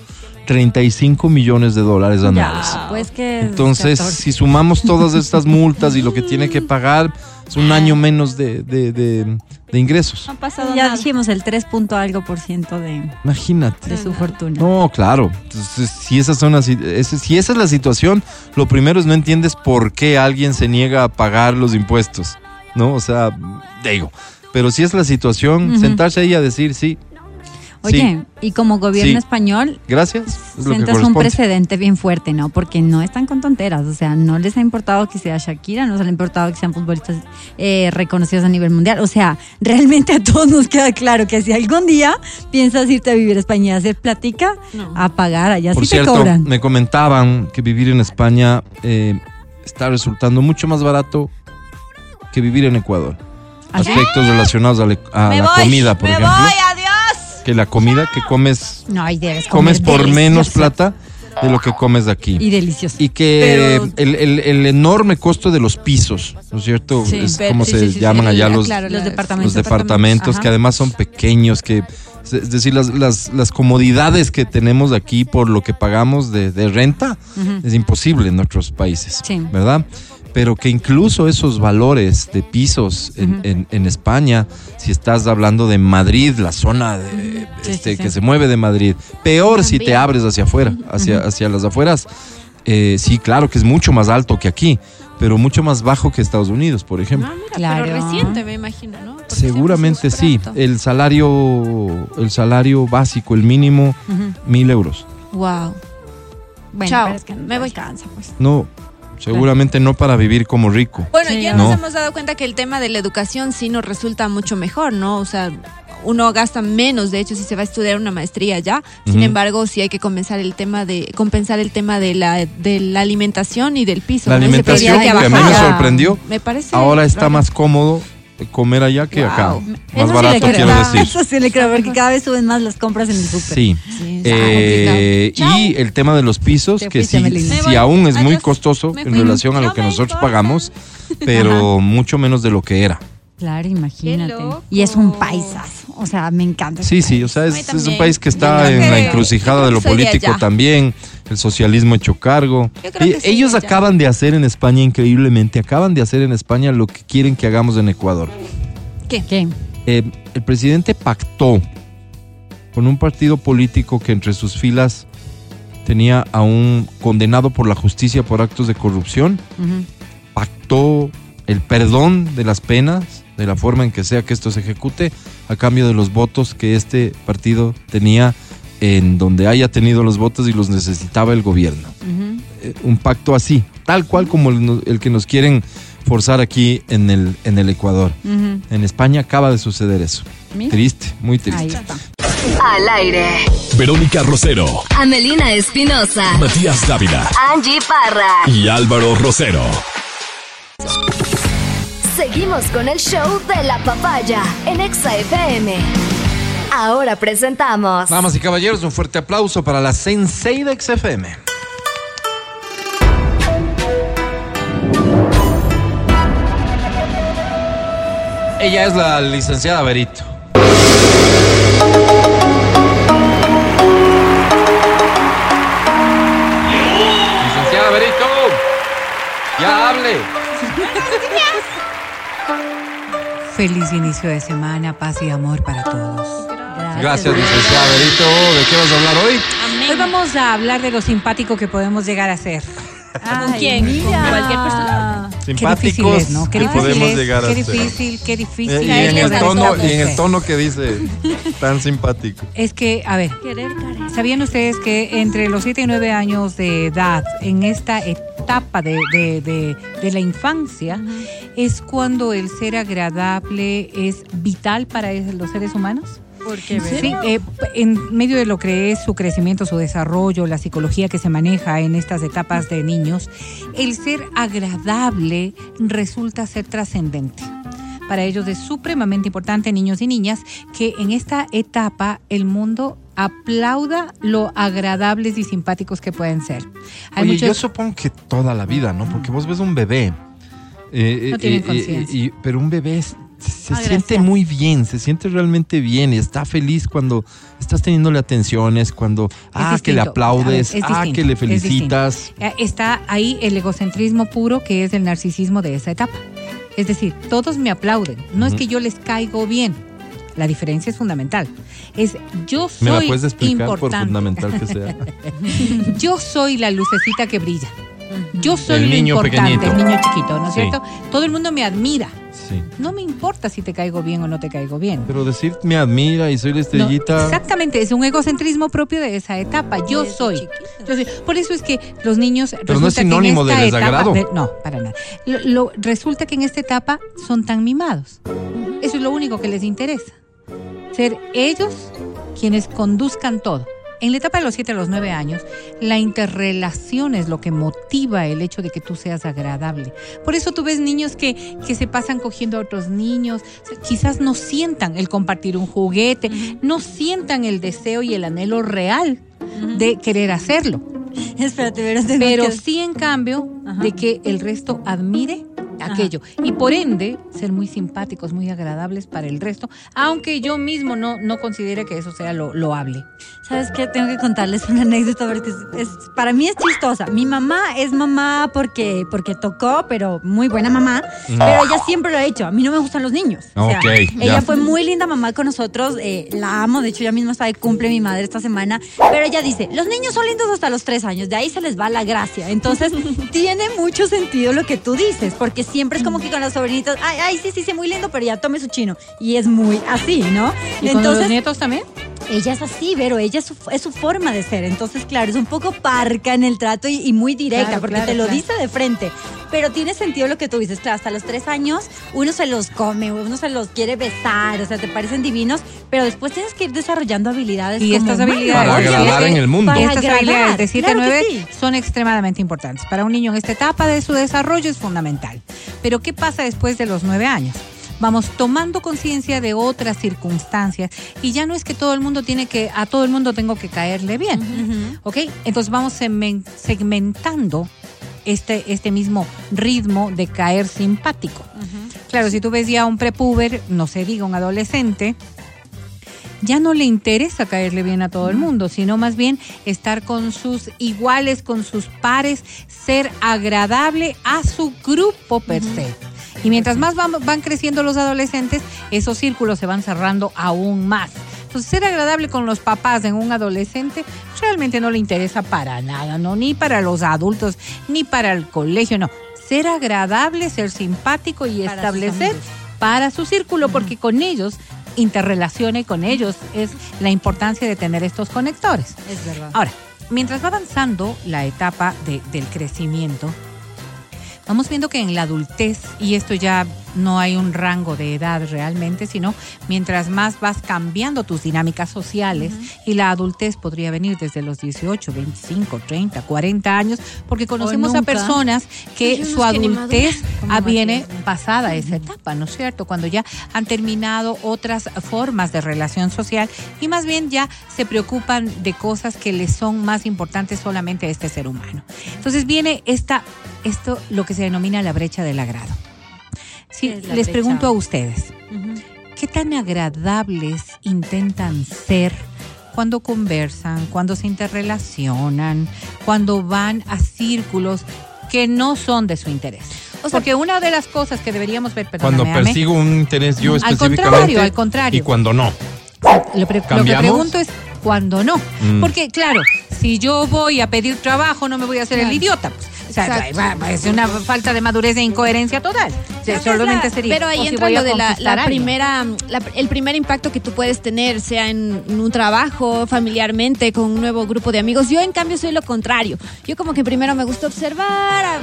35 millones de dólares anuales. Ya, pues que. Entonces, 14. si sumamos todas estas multas y lo que tiene que pagar, es un año menos de, de- de- de ingresos. No ha pasado ya nada. dijimos el 3 punto algo por ciento de, Imagínate. de su fortuna. No, claro. Entonces, si, esas son las, ese- si esa es la situación, lo primero es no entiendes por qué alguien se niega a pagar los impuestos. ¿No? O sea, digo. Pero si es la situación, Ujú. sentarse ahí a decir sí. Oye, y como gobierno Sí. español, Gracias. Es sientas un precedente bien fuerte, ¿no? Porque no están con tonteras, o sea, no les ha importado que sea Shakira, no les ha importado que sean futbolistas eh, reconocidos a nivel mundial, o sea, realmente a todos nos queda claro que si algún día piensas irte a vivir a España y hacer platica, No. a pagar, allá Por sí te cierto, cobran. me comentaban que vivir en España eh, está resultando mucho más barato que vivir en Ecuador. ¿Ah? Aspectos relacionados a, la- a Me la voy, comida, por me ejemplo. voy, adiós. Que la comida que comes, No, comes por delicioso. menos plata de lo que comes de aquí. Y delicioso. Y que Pero- el, el- el enorme costo de los pisos, ¿no es cierto? Sí, es pero- como sí, se sí, llaman sí, allá los, claro, los la- departamentos. los departamentos, Ajá. que además son pequeños, que es decir, las, las, las comodidades que tenemos aquí por lo que pagamos de, de renta es imposible en otros países, Sí. ¿verdad? Pero que incluso esos valores de pisos en, Ujú. en- en España, si estás hablando de Madrid, la zona de, Sí, este, sí, sí. que se mueve de Madrid, peor si te abres hacia afuera, hacia, hacia las afueras, eh, sí, claro que es mucho más alto que aquí, pero mucho más bajo que Estados Unidos, por ejemplo. Ah, mira, Claro. pero reciente me imagino, ¿no? Porque Seguramente sí. El salario, el salario básico, el mínimo, mil euros. Wow. Bueno, Chao, pero es que no me voy. alcanza, pues. No, seguramente no para vivir como rico. Bueno, Sí, ya no. nos hemos dado cuenta que el tema de la educación sí nos resulta mucho mejor, ¿no? O sea, uno gasta menos, de hecho, si se va a estudiar una maestría ya. Sin embargo, sí hay que compensar el tema de compensar el tema de la de la alimentación y del piso. La alimentación que a mí me sorprendió, Me parece. ahora está raro. más cómodo comer allá que Wow. acá. Más Eso barato quiero decir. Eso sí le creo, porque cada vez suben más las compras en el súper. Sí. Eh, y el tema de los pisos, Te que sí, aún es muy costoso en relación a lo que nosotros pagamos, pero mucho menos de lo que era. Claro, imagínate. Y es un paisazo. O sea, me encanta. Sí, sí, o sea, es, es un país que está en la encrucijada de lo político también, el socialismo hecho cargo. Y soy ellos acaban de hacer en España, increíblemente, acaban de hacer en España lo que quieren que hagamos en Ecuador. ¿Qué? Eh, el presidente pactó con un partido político que entre sus filas tenía a un condenado por la justicia por actos de corrupción, Ujú. pactó el perdón de las penas, de la forma en que sea que esto se ejecute, a cambio de los votos que este partido tenía en donde haya tenido los votos y los necesitaba el gobierno. Eh, un pacto así, tal cual como el, que nos quieren forzar aquí en el, en el Ecuador. En España acaba de suceder eso. Mira. Triste, muy triste. Al aire. Verónica Rosero, Amelina Espinosa. Matías Dávila Angie Parra. y Álvaro Rosero. Seguimos con el show de la papaya en Exa FM. Ahora presentamos. Damas y caballeros, un fuerte aplauso para la Sensei de XFM. Ella es la licenciada Berito. Licenciada Berito, ya hable. Feliz inicio de semana, paz y amor para todos. Gracias, licenciada Berito. ¿De qué vas a hablar hoy? Hoy vamos a hablar de lo simpático que podemos llegar a ser. ¿Con quién? ¿Con cualquier persona? Qué difícil Simpáticos es, ¿no? Qué que difícil podemos es, llegar a qué ser. difícil, qué Eh, difícil. y, en el tono, y en el tono que dice, tan simpático. Es que, a ver. ¿sabían ustedes que entre los 7 y 9 años de edad, en esta etapa de, de- de- de la infancia, es cuando el ser agradable es vital para los seres humanos? Porque Sí, eh, en medio de lo que es su crecimiento, su desarrollo, la psicología que se maneja en estas etapas de niños, el ser agradable resulta ser trascendente. Para ellos es supremamente importante, niños y niñas, que en esta etapa el mundo aplauda lo agradables y simpáticos que pueden ser. Hay Oye, muchos- yo supongo que toda la vida, ¿no? Porque vos ves un bebé. eh, No eh, tienen eh, conciencia. y- pero un bebé es- se siente muy bien, se siente realmente bien y está feliz cuando estás teniéndole atenciones, cuando ah, que le aplaudes, ver, es ah, distinto, que le es felicitas. Eh, Está ahí el egocentrismo puro que es el narcisismo de esa etapa. Es decir, todos me aplauden. No es que yo les caigo bien. La diferencia es fundamental. Es yo soy ¿Me la puedes explicar por importante. fundamental que sea? Yo soy la lucecita que brilla. Yo soy El lo niño importante, pequeñito. el niño chiquito, ¿no es Sí. cierto? Todo el mundo me admira. Sí. No me importa si te caigo bien o no te caigo bien. Pero decir me admira y soy la No, estrellita. exactamente, es un egocentrismo propio de esa etapa. Yo soy. chiquito. Yo soy. Por eso es que los niños. Pero no es sinónimo de esta desagrado. etapa- no, para nada. Lo- lo- resulta que en esta etapa son tan mimados. Eso es lo único que les interesa. Ser ellos quienes conduzcan todo. En la etapa de los 7 a los 9 años, la interrelación es lo que motiva el hecho de que tú seas agradable. Por eso tú ves niños que, que se pasan cogiendo a otros niños, quizás no sientan el compartir un juguete, no sientan el deseo y el anhelo real de querer hacerlo. Espérate, pero Pero que- sí, en cambio, Ajá. de que el resto admire aquello. Y por ende, ser muy simpáticos, muy agradables para el resto, aunque yo mismo no, no considere que eso sea lo loable. ¿Sabes qué? Tengo que contarles una anécdota porque es, es- para mí es chistosa. Mi mamá es mamá porque, porque tocó, pero muy buena mamá. Pero ella siempre lo ha hecho. A mí no me gustan los niños. O sea, Ok, ella ya. fue muy linda mamá con nosotros. eh, la amo. De hecho, ya mismo está de cumple mi madre esta semana. Pero ella dice, los niños son lindos hasta los tres años. De ahí se les va la gracia. Entonces, tiene mucho sentido lo que tú dices. Porque siempre es como que con los sobrinitos, ay, ay, sí, sí, sí, muy lindo, pero ya tome su chino. Y es muy así, ¿no? ¿Y con los nietos también? Ella es así, pero ella es su, es su forma de ser. Entonces, claro, es un poco parca en el trato y, y muy directa, Claro, porque claro, te lo claro. dice de frente. Pero tiene sentido lo que tú dices. Claro, hasta los tres años uno se los come, uno se los quiere besar, o sea, te parecen divinos, pero después tienes que ir desarrollando habilidades Y como estas habilidades Para agradar en el mundo. Para Y estas agradar, habilidades de 7 a claro que 9 sí. son extremadamente importantes. Para un niño en esta etapa de su desarrollo es fundamental. Pero ¿qué pasa después de los 9 años? Vamos tomando conciencia de otras circunstancias y ya no es que todo el mundo tiene que, a todo el mundo tengo que caerle bien. ¿Ok? Entonces vamos segmen- segmentando este, este mismo ritmo de caer simpático. Claro, si tú ves ya a un prepuber, no se diga un adolescente, ya no le interesa caerle bien a todo el mundo, sino más bien estar con sus iguales, con sus pares, ser agradable a su grupo per se. Y mientras más van, van creciendo los adolescentes, esos círculos se van cerrando aún más. Entonces, ser agradable con los papás en un adolescente realmente no le interesa para nada, ¿no? Ni para los adultos, ni para el colegio, no. Ser agradable, ser simpático y Para establecer para su círculo, porque con ellos interrelaciona y con ellos es la importancia de tener estos conectores. Es verdad. Ahora, mientras va avanzando la etapa de- del crecimiento, vamos viendo que en la adultez, y esto ya no hay un rango de edad realmente, sino mientras más vas cambiando tus dinámicas sociales y la adultez podría venir desde los 18, 25, 30, 40 años, porque conocemos a personas que su que adultez ah, viene pasada esa etapa, ¿no es cierto? Cuando ya han terminado otras formas de relación social y más bien ya se preocupan de cosas que les son más importantes solamente a este ser humano. Entonces viene esta, esto lo que se denomina la brecha del agrado. Sí, ¿Qué es la les brecha? pregunto a ustedes, ¿qué tan agradables intentan ser cuando conversan, cuando se interrelacionan, cuando van a círculos que no son de su interés? Porque una de las cosas que deberíamos ver, Cuando persigo un interés yo Al específicamente. contrario, al contrario. Y cuando no. lo, pre- lo que pregunto es cuando no. Mm. Porque, claro, si yo voy a pedir trabajo, no me voy a hacer el idiota. Pues. O sea, es una falta de madurez e incoherencia total. O sea, solamente la- sería. Pero ahí o si entra a lo de la, la primera, la- el primer impacto que tú puedes tener, sea en, en un trabajo, familiarmente, con un nuevo grupo de amigos. Yo, en cambio, soy lo contrario. Yo como que primero me gusta observar, a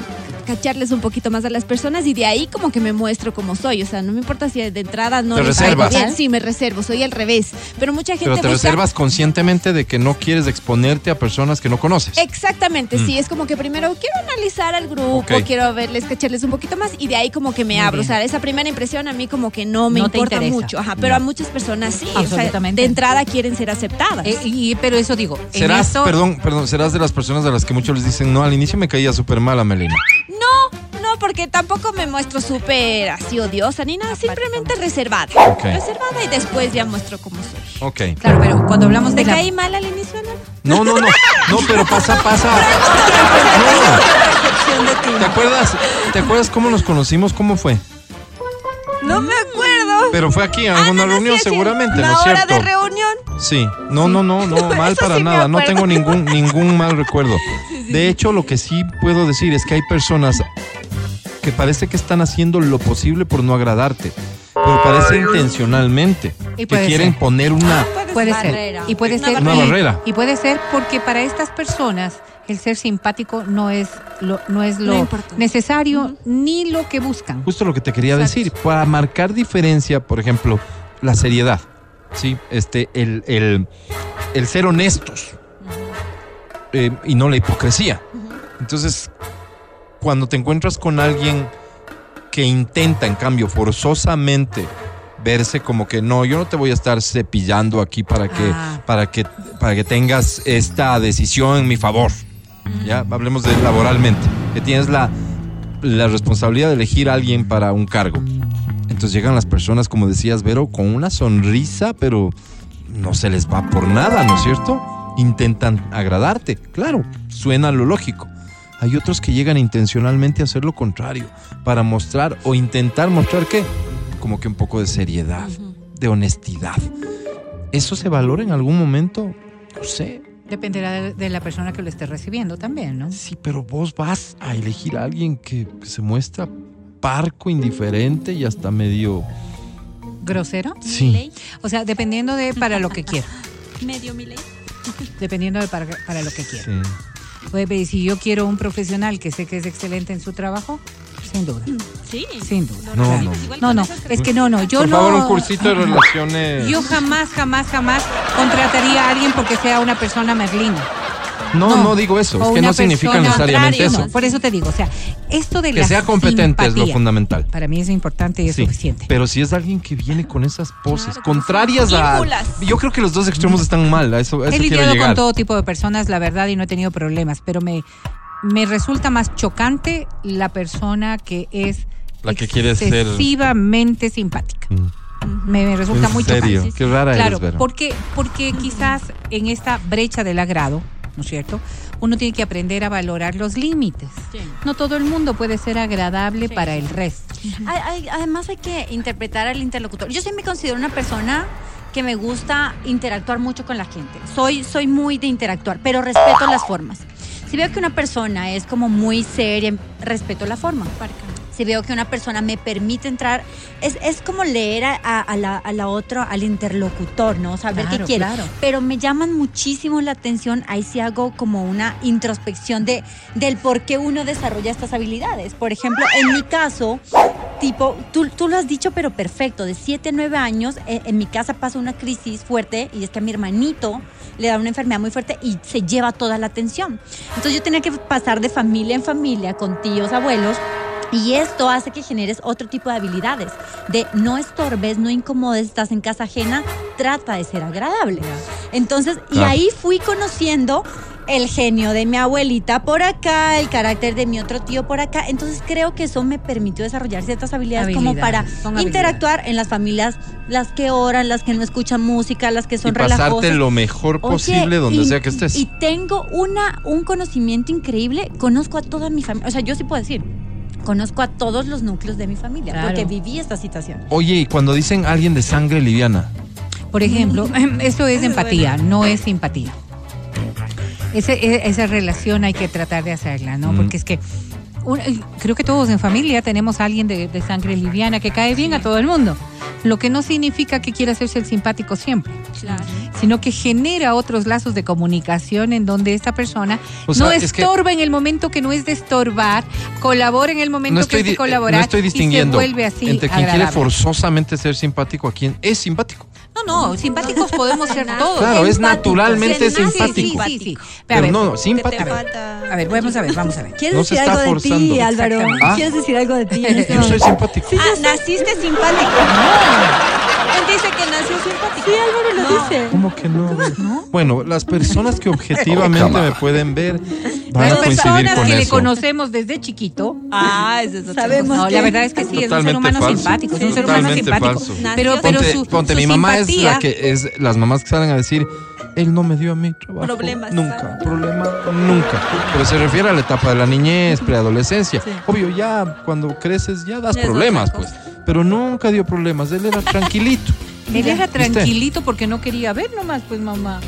cacharles un poquito más a las personas y de ahí como que me muestro como soy. O sea, no me importa si de entrada no Te les reservas. bien. Sí, me reservo, soy al revés. Pero mucha gente Pero te busca- reservas conscientemente de que no quieres exponerte a personas que no conoces. Exactamente, sí, es como que primero quiero analizar al grupo, quiero verles, cacharles un poquito más y de ahí como que me Muy abro. bien. O sea, esa primera impresión a mí como que no me No importa mucho, ajá, pero a muchas personas sí, o sea, Absolutamente. de entrada quieren ser aceptadas. Eh, y, pero eso digo, en Serás, esto- perdón, perdón, serás de las personas a las que muchos les dicen, no, al inicio me caía súper mal a Melina. No, porque tampoco me muestro súper así odiosa ni nada, simplemente reservada. Ok. Reservada y después ya muestro cómo soy. Ok. Claro, pero cuando hablamos de ¿Te la- caí mal al inicio, no? No, no, no. No, pero pasa, pasa. No. ¿Te acuerdas? ¿Te acuerdas cómo nos conocimos? ¿Cómo fue? No me acuerdo. Pero fue aquí en Ah, alguna no, no, reunión sí, sí, seguramente, ¿no es cierto? de reunión. Sí, no, no, no, no, mal para sí nada, no tengo ningún ningún mal recuerdo. De hecho, lo que sí puedo decir es que hay personas que parece que están haciendo lo posible por no agradarte, pero parece intencionalmente Y que quieren ser. poner una Puede Barrera. ser. Y puede Una ser. Una barrera. Y puede ser porque para estas personas el ser simpático no es lo, no es Lo necesario ni lo que buscan. Justo lo que te quería Exacto. decir, para marcar diferencia, por ejemplo, la seriedad, ¿sí? Este, el, el, el ser honestos eh, y no la hipocresía. Entonces, cuando te encuentras con alguien que intenta, en cambio, forzosamente verse como que no, yo no te voy a estar cepillando aquí para que, Ah. para que, para que tengas esta decisión en mi favor. Ya, hablemos de laboralmente, que tienes la, la responsabilidad de elegir a alguien para un cargo. Entonces llegan las personas, como decías, Vero, con una sonrisa, pero no se les va por nada, ¿no es cierto? Intentan agradarte, claro, suena lo lógico. Hay otros que llegan intencionalmente a hacer lo contrario, para mostrar o intentar mostrar que, como que un poco de seriedad, de honestidad. ¿Eso se valora en algún momento? No sé. Dependerá de, de la persona que lo esté recibiendo también, ¿no? Sí, pero vos vas a elegir a alguien que, que se muestra parco, indiferente y hasta medio... ¿Grosero? Sí. O sea, dependiendo de para lo que quiero. Medio mi ley. Dependiendo de para, para lo que quiero. sí. Oye, y si yo quiero un profesional que sé que es excelente en su trabajo, sin duda. Sí. Sin duda. No, Claro. no. No, no, es que no, no, yo Por no. favor, un cursito de relaciones. Yo jamás, jamás, jamás contrataría a alguien porque sea una persona merlina. No, no, digo eso. Es que no significa necesariamente Contrario, eso. no, Por eso te digo, o sea, esto de Que la sea competente es lo fundamental. Para mí es importante y es Sí, suficiente. Pero si es alguien que viene con esas poses Claro, contrarias a. Yo creo que los dos extremos están mal. A eso, a eso He lidiado llegar. con todo tipo de personas, la verdad, y no he tenido problemas, pero me, me resulta más chocante la persona que es La que quiere ser- excesivamente simpática. Mm. Me, me resulta ¿En muy serio? chocante. Qué rara Claro, eres, Vero. porque, porque quizás en esta brecha del agrado, ¿no es cierto? Uno tiene que aprender a valorar los límites. No todo el mundo puede ser agradable para el resto. Hay- hay- además hay que interpretar al interlocutor. Yo sí me considero una persona que me gusta interactuar mucho con la gente. Soy, soy muy de interactuar, pero respeto las formas. Si veo que una persona es como muy seria, respeto la forma. Si veo que una persona me permite entrar, es, es como leer a, a- a la, a la otra, al interlocutor, ¿no? Saber Claro, qué quiere. claro. Pero me llaman muchísimo la atención, ahí sí hago como una introspección de, del por qué uno desarrolla estas habilidades. Por ejemplo, en mi caso, tipo, tú, tú lo has dicho, pero perfecto, de 7 a 9 años, eh, en mi casa pasa una crisis fuerte y es que a mi hermanito le da una enfermedad muy fuerte y se lleva toda la atención. Entonces yo tenía que pasar de familia en familia con tíos, abuelos. Y esto hace que generes otro tipo de habilidades, de no estorbes, no incomodes, estás en casa ajena, trata de ser agradable. Entonces, y ahí fui conociendo el genio de mi abuelita por acá, el carácter de mi otro tío por acá. Entonces creo que eso me permitió desarrollar ciertas habilidades, como para interactuar en las familias, las que oran, las que no escuchan música, las que Y son pasarte relajosas. lo mejor Oye, posible donde y- sea que estés. Y tengo una, un conocimiento increíble. Conozco a toda mi familia. O sea, yo sí puedo decir, conozco a todos los núcleos de mi familia, Claro. porque viví esta situación. Oye, y cuando dicen alguien de sangre liviana, Por ejemplo, eso es empatía, no es simpatía. Ese- e- esa relación hay que tratar de hacerla, ¿no? Mm. Porque es que un- eh, creo que todos en familia tenemos a alguien de, de sangre liviana que cae bien a todo el mundo. Lo que no significa que quiera hacerse el simpático siempre, sino que genera otros lazos de comunicación en donde esta persona O sea, no es que- estorba en el momento que no es de estorbar, colabora en el momento no que es de colaborar no estoy y distinguiendo se vuelve así entre quien quiere forzosamente ser simpático a quien es simpático. No, no, simpáticos podemos ser todos. Claro, es naturalmente Sí, sí, simpático. Sí, sí, sí. Pero no, no, simpático. A ver, vamos a ver, vamos a ver. ¿Quieres No se decir algo de ti. Álvaro? ¿Ah? ¿Quieres decir algo de ti? Yo soy simpático. ah, naciste simpático. Él dice que nació simpático. Sí, Álvaro lo dice. ¿Cómo que no? Bueno, las personas que objetivamente me pueden ver van a Las coincidir personas con que le conocemos desde chiquito. Ah, eso es Sabemos No, que- la verdad es que sí, es un ser humano falso. simpático, es un ser humano simpático. falso. Pero, pero ponte, su, ponte, su mi mamá es simpatía- la que es las mamás que salen a decir él no me dio a mí trabajo Problemas. nunca problema nunca pero se refiere a la etapa de la niñez preadolescencia obvio ya cuando creces ya das Ya problemas pues pero nunca dio problemas él era tranquilito Él era tranquilito porque no quería ver nomás, pues mamá.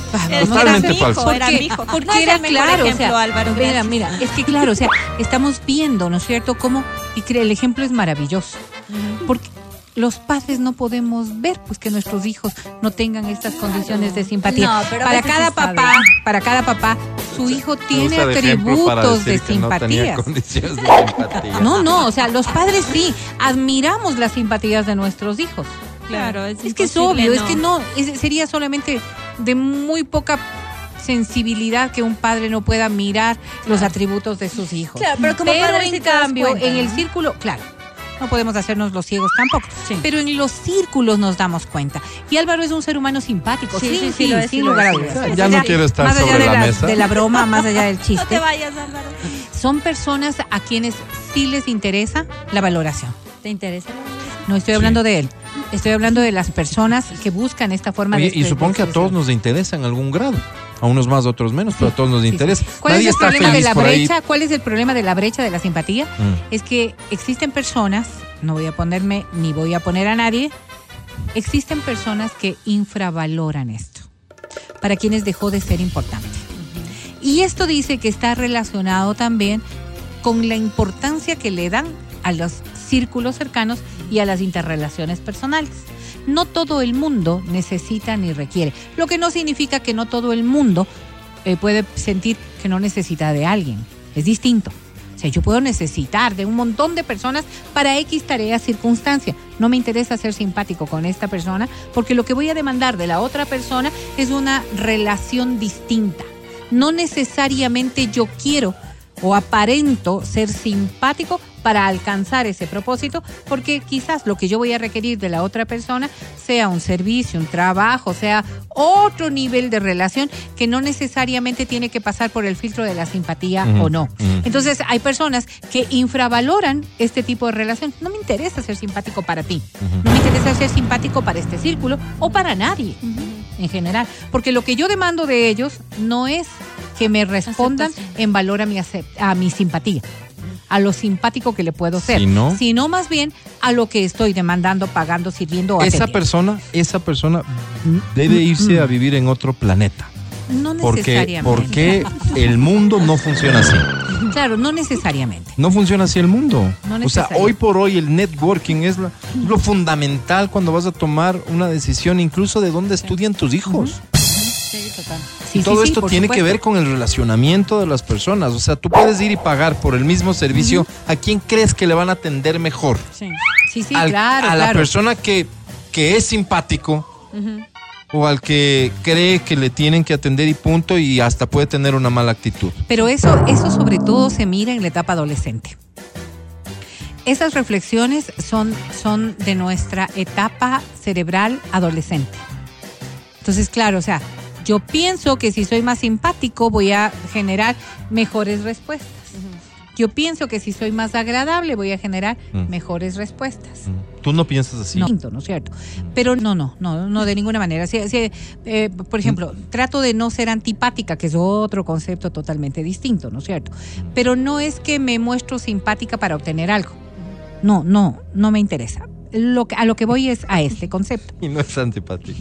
Totalmente era mi hijo, falso. era mi hijo. Porque No era claro, o sea, Álvaro, mira, mira, es que claro, o sea, estamos viendo, ¿no es cierto? Cómo y el ejemplo es maravilloso. Porque los padres no podemos ver pues que nuestros hijos no tengan estas condiciones de simpatía. No, pero para cada papá, para cada papá, su hijo tiene atributos de simpatía. No, no, o sea, los padres sí, admiramos las simpatías de nuestros hijos. Claro, es Es que es obvio, es que no, es- sería solamente de muy poca sensibilidad que un padre no pueda mirar los atributos de sus hijos. Claro, pero como padre en cambio, cuenta, en el círculo, claro, no podemos hacernos los ciegos tampoco, pero en los círculos nos damos cuenta. Y Álvaro es un ser humano simpático, Sí, sí, sí, sí, sí, lo es, sin lugar a dudas. Ya no quiero estar más allá sobre de la mesa. De la broma, más allá del No chiste te vayas, Álvaro. son personas a quienes sí les interesa la valoración. ¿Te interesa? No estoy hablando de él, estoy hablando de las personas que buscan esta forma Oye, de y supongo que a todos nos interesa en algún grado a unos más a otros menos pero a todos nos Sí, sí. interesa ¿Cuál nadie es el está problema de la ahí brecha? ¿Cuál es el problema de la brecha de la simpatía? Mm. Es que existen personas, no voy a ponerme ni voy a poner a nadie, existen personas que infravaloran esto, para quienes dejó de ser importante. Y esto dice que está relacionado también con la importancia que le dan a los círculos cercanos y a las interrelaciones personales. No todo el mundo necesita ni requiere, lo que no significa que no todo el mundo eh, puede sentir que no necesita de alguien. Es distinto. O sea, yo puedo necesitar de un montón de personas para X tarea, circunstancia. No me interesa ser simpático con esta persona porque lo que voy a demandar de la otra persona es una relación distinta. No necesariamente yo quiero o aparento ser simpático para alcanzar ese propósito, porque quizás lo que yo voy a requerir de la otra persona sea un servicio, un trabajo, sea otro nivel de relación que no necesariamente tiene que pasar por el filtro de la simpatía o no. Entonces hay personas que infravaloran este tipo de relación. No me interesa ser simpático para ti, no me interesa ser simpático para este círculo o para nadie en general, porque lo que yo demando de ellos no es que me respondan en valor a mi, a mi simpatía, a lo simpático que le puedo ser, Sino- sino más bien a lo que estoy demandando, pagando, sirviendo o esa atendiendo. persona esa persona debe irse a vivir en otro planeta No porque necesariamente. porque el mundo no funciona así Claro, no necesariamente. No funciona así el mundo. No o sea, hoy por hoy el networking es lo, lo fundamental cuando vas a tomar una decisión, incluso de dónde estudian tus hijos. Sí, total. Sí, y todo sí, esto tiene que ver con el relacionamiento de las personas. O sea, tú puedes ir y pagar por el mismo servicio a quien crees que le van a atender mejor. Sí. Sí, sí, Al- claro, a la persona que, que es simpático o al que cree que le tienen que atender y punto y hasta puede tener una mala actitud. Pero eso, eso sobre todo se mira en la etapa adolescente. Esas reflexiones son, son de nuestra etapa cerebral adolescente. Entonces, claro, o sea, yo pienso que si soy más simpático voy a generar mejores respuestas. Yo pienso que si soy más agradable voy a generar Mm. mejores respuestas. Tú no piensas así. No, ¿no es cierto? Pero no, no, no, no de ninguna manera. Si- si, eh, por ejemplo, trato de no ser antipática, que es otro concepto totalmente distinto, ¿no es cierto? Pero no es que me muestro simpática para obtener algo. No, no, no me interesa. Lo que, a lo que voy es a este concepto. Y no es antipático.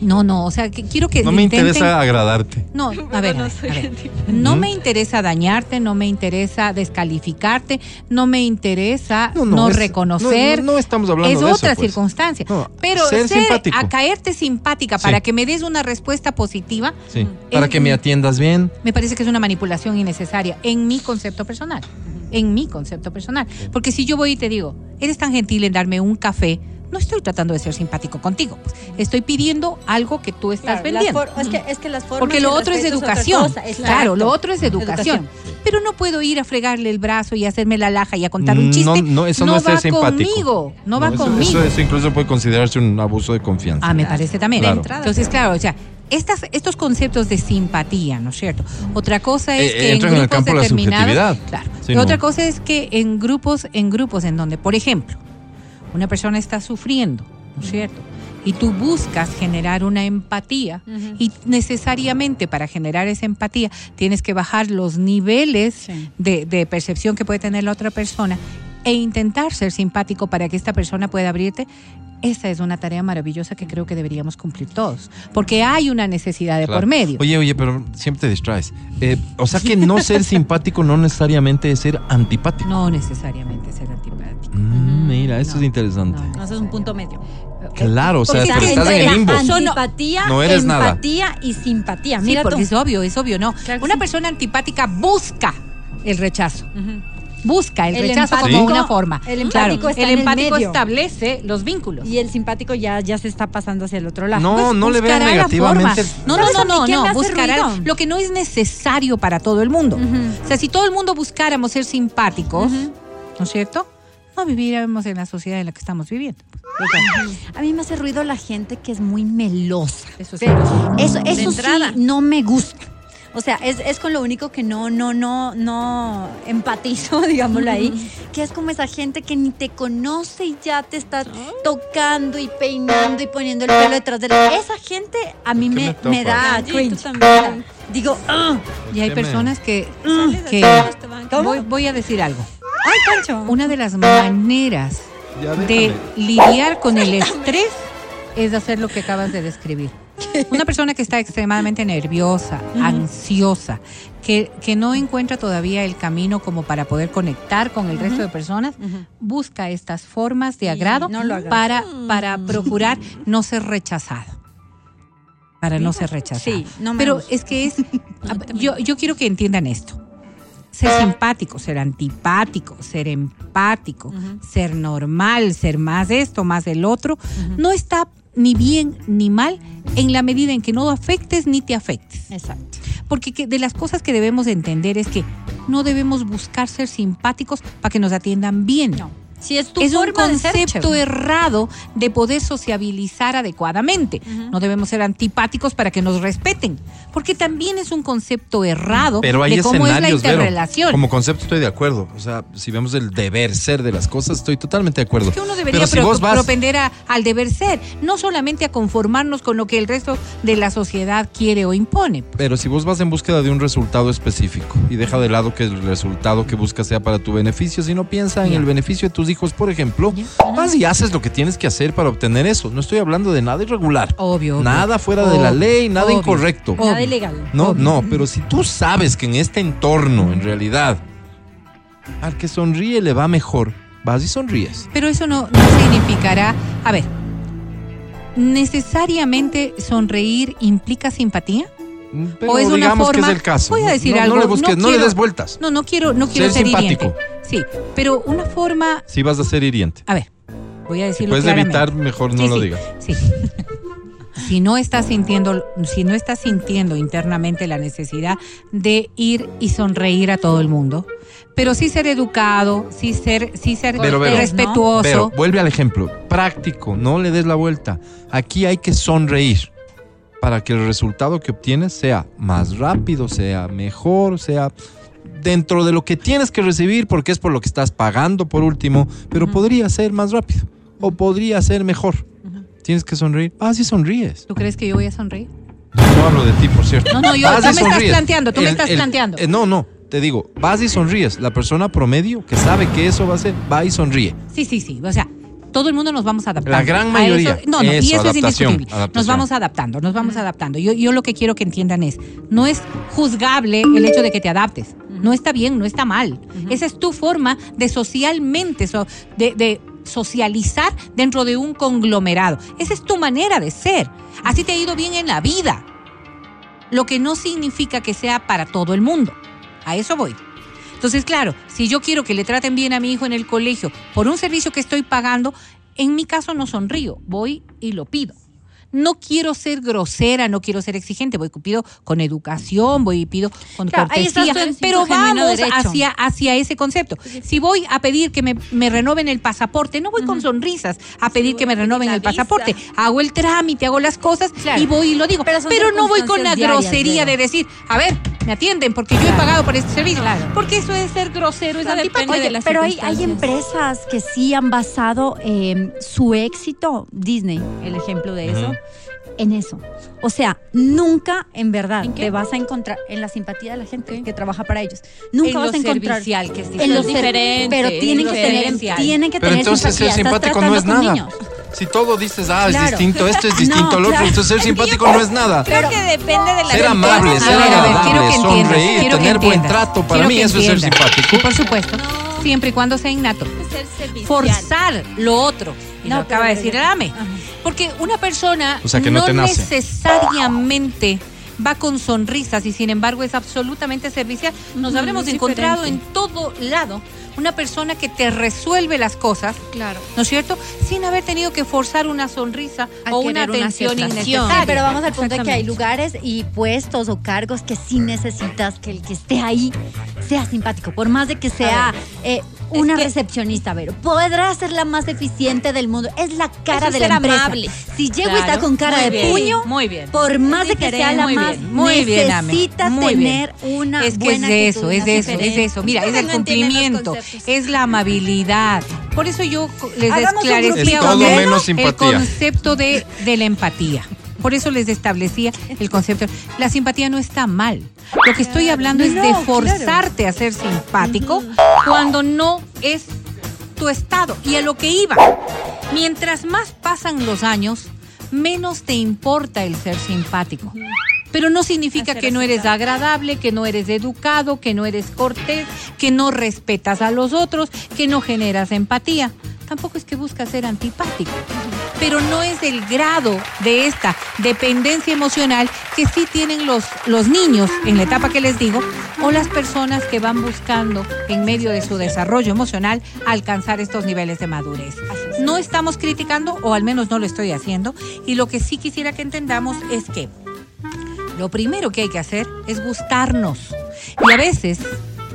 No, no, o sea, que quiero que No me intenten- interesa agradarte. no, a ver, a ver, a ver. No me interesa dañarte, no me interesa descalificarte, no me interesa no, no, es- reconocer. no, no, no estamos hablando es de eso, otra pues. circunstancia. No, Pero ser a caerte simpática Sí. para que me des una respuesta positiva, Sí. Para Es- que me atiendas bien. me parece que es una manipulación innecesaria en mi concepto personal. En mi concepto personal. Porque si yo voy y te digo, eres tan gentil en darme un café, no estoy tratando de ser simpático contigo. pues. Estoy pidiendo algo que tú estás Claro, vendiendo. for- es, que, es que las formas Porque lo otro es educación. Claro, lo otro es educación. Pero no puedo ir a fregarle el brazo y hacerme la laja y a contar un No, chiste. no, eso no, es va ser simpático. conmigo. No, va eso, conmigo. Eso, eso incluso puede considerarse un abuso de confianza. Ah, me parece también. Claro. Entonces, claro, o sea, estas, estos conceptos de simpatía, ¿no es cierto? Otra cosa es Eh, que en entran en el grupos campo de la determinados, subjetividad. claro. Sí, y no. otra cosa es que en grupos, en grupos en donde, por ejemplo, una persona está sufriendo, ¿no es cierto? Y tú buscas generar una empatía y necesariamente para generar esa empatía tienes que bajar los niveles Sí. de, de percepción que puede tener la otra persona e intentar ser simpático para que esta persona pueda abrirte. Esa es una tarea maravillosa que creo que deberíamos cumplir todos, porque hay una necesidad de Claro. por medio. Oye, oye, pero siempre te distraes. Eh, o sea que no ser simpático no necesariamente es ser antipático. No necesariamente ser antipático. Mm, mira, eso No, es interesante. no, No, eso es un punto medio. Claro, o sea, Porque pero es estás en que el limbo. Antipatía, No eres nada. empatía y simpatía. Sí, Mira porque tú. es obvio, es obvio, ¿no? Claro una sí. persona antipática busca el rechazo. Busca el, El rechazo empático- como una forma. el Claro, empático está el en el empático medio. establece los vínculos. Y el simpático ya, ya se está pasando hacia el otro lado. No, Pues no le vean negativamente. No, no, no, no, ¿quién me no. hace Buscará lo que no es necesario para todo el mundo. O sea, si todo el mundo buscáramos ser simpáticos, ¿no es cierto? No viviríamos en la sociedad en la que estamos viviendo. A mí me hace ruido la gente que es muy melosa. Eso Sí. sí. Eso, De eso sí entrada. no me gusta. O sea, es, es con lo único que no, no, no, no empatizo, digámoslo ahí, que es como esa gente que ni te conoce y ya te está tocando y peinando y poniendo el pelo detrás de la... Esa gente a mí ¿Qué me, me me da cringe. también. Digo, "Ah". Y hay ¿Qué me- personas que, Sales que voy, voy a decir algo. ay, Pancho. Una de las maneras de lidiar con el estrés es hacer lo que acabas de describir. Una persona que está extremadamente nerviosa, ansiosa, que, que no encuentra todavía el camino como para poder conectar con el resto de personas, busca estas formas de agrado no lo hagas. para, para procurar no ser rechazado. Para no ser rechazado. Sí, no me Pero gusta. es que es. yo, yo quiero que entiendan esto. Ser simpático, ser antipático, ser empático, ser normal, ser más esto, más el otro, no está ni bien ni mal en la medida en que no afectes ni te afectes. Exacto. Porque que- de las cosas que debemos entender es que no debemos buscar ser simpáticos para que nos atiendan bien. No. Si es tu es un forma de ser, concepto errado de poder sociabilizar adecuadamente. No debemos ser antipáticos para que nos respeten, porque también es un concepto errado Pero hay de cómo es la Vero. interrelación. Como concepto estoy de acuerdo. O sea, si vemos el deber ser de las cosas, estoy totalmente de acuerdo. que uno debería Pero si pro- vos vas, propender a- al deber ser, no solamente a conformarnos con lo que el resto de la sociedad quiere o impone. pero si vos vas en búsqueda de un resultado específico y deja de lado que el resultado que buscas sea para tu beneficio, sino piensa en el beneficio de tus hijos, por ejemplo, vas y haces lo que tienes que hacer para obtener eso. No estoy hablando de nada irregular. Obvio. obvio. Nada fuera de la ley, nada obvio. incorrecto. Obvio. Nada ilegal. No, Obvio. no, pero si tú sabes que en este entorno, en realidad, Al que sonríe le va mejor. Vas y sonríes. Pero eso no, no significará. A ver, ¿necesariamente sonreír implica simpatía? Pero o es una digamos forma. que es el caso. Voy a No- decir no, algo. No le, busques, no le quiero- des vueltas. No, no quiero, no quiero Ser ser, hiriente. Sí, pero una forma. Si vas a ser hiriente. A ver, voy a decirlo Puedes claramente. evitar, mejor no Sí, lo sí, digas. Sí. Si no estás sintiendo, si no estás sintiendo internamente la necesidad de ir y sonreír a todo el mundo, pero sí ser educado, sí ser, sí ser Pero, pero, respetuoso. Pero vuelve al ejemplo. Práctico, no le des la vuelta. Aquí hay que sonreír para que el resultado que obtienes sea más rápido, sea mejor, sea dentro de lo que tienes que recibir, porque es por lo que estás pagando por último, pero podría ser más rápido o podría ser mejor. Tienes que sonreír. Ah, sí sonríes. ¿Tú crees que yo voy a sonreír? No hablo de ti, por cierto. No, no, yo- Vas tú me estás planteando, tú me estás planteando. eh, no, no, te digo, vas y sonríes. La persona promedio que sabe que eso va a ser, va y sonríe. Sí, sí, sí. O sea, todo el mundo nos vamos adaptando. La gran mayoría. eso- no, no, y Eso, eso es adaptación, indiscutible. Nos vamos adaptando, nos vamos adaptando. Yo, yo lo que quiero que entiendan es, no es juzgable el hecho de que te adaptes. No está bien, no está mal. Esa es tu forma de socialmente, so- de, de socializar dentro de un conglomerado. Esa es tu manera de ser. Así te ha ido bien en la vida. Lo que no significa que sea para todo el mundo. A eso voy. Entonces, claro, si yo quiero que le traten bien a mi hijo en el colegio por un servicio que estoy pagando, en mi caso no sonrío, voy y lo pido. No quiero ser grosera, no quiero ser exigente, voy pido con educación, voy y pido con Claro, cortesía, pero vamos hacia, hacia ese concepto. Si voy a pedir que me, me renoven el pasaporte, no voy con sonrisas a pedir que me renoven el pasaporte. Hago el trámite, hago las cosas Claro. y voy y lo digo. Pero no voy con la diarias, grosería de decir, a ver, me atienden porque yo he pagado por este servicio. Porque eso es ser grosero, es antipático. Oye, pero hay, hay empresas que sí han basado eh, su éxito, Disney, el ejemplo de eso. En eso. O sea, nunca en verdad te vas a encontrar en la simpatía de la gente que trabaja para ellos. Nunca En vas a encontrar que es en lo diferente. ser- pero tienen que tener, tienen que Pero tener entonces ser simpatía. Estás simpático no es nada. niños. Si todo dices, ah, es distinto, esto es distinto, No, al otro, claro. entonces ser simpático no es nada. Creo que depende de la Ser amable, ser agradable, que entiendas, sonreír, quiero que tener buen trato, para quiero mí eso es ser simpático. Por supuesto, siempre y cuando sea innato. Forzar lo otro. Y No, lo acaba de decir el AME. Porque una persona O sea, que no te nace. Va con sonrisas y sin embargo es absolutamente servicial. Nos Ujú, habremos encontrado en todo lado una persona que te resuelve las cosas, Claro. ¿no es cierto? Sin haber tenido que forzar una sonrisa Al o una atención innecesaria. Sí, pero vamos al punto de que hay lugares y puestos o cargos que sí necesitas que el que esté ahí sea simpático, por más de que sea eh, una recepcionista, pero podrá ser la más eficiente del mundo. Es la cara Eso de la empresa. amable. Si llego y está con cara muy de bien, puño, muy bien. por más de que sea la Muy más, bien, muy necesita muy bien. tener una es que buena es de actitud, eso, es eso, es eso. Mira, es el no cumplimiento, es la amabilidad. Por eso yo les esclarecía grupito. Es todo ahora menos el concepto de, de la empatía. Por eso les establecía el concepto. La simpatía no está mal. Lo que estoy hablando es de forzarte a ser simpático cuando no es tu estado. Y a lo que iba, mientras más pasan los años, menos te importa el ser simpático. Pero no significa que no eres agradable, que no eres educado, que no eres cortés, que no respetas a los otros, que no generas empatía. Tampoco es que buscas ser antipático. Pero no es el grado de esta dependencia emocional que sí tienen los, los niños en la etapa que les digo o las personas que van buscando en medio de su desarrollo emocional alcanzar estos niveles de madurez. No estamos criticando, o al menos no lo estoy haciendo, y lo que sí quisiera que entendamos es que lo primero que hay que hacer es gustarnos. Y a veces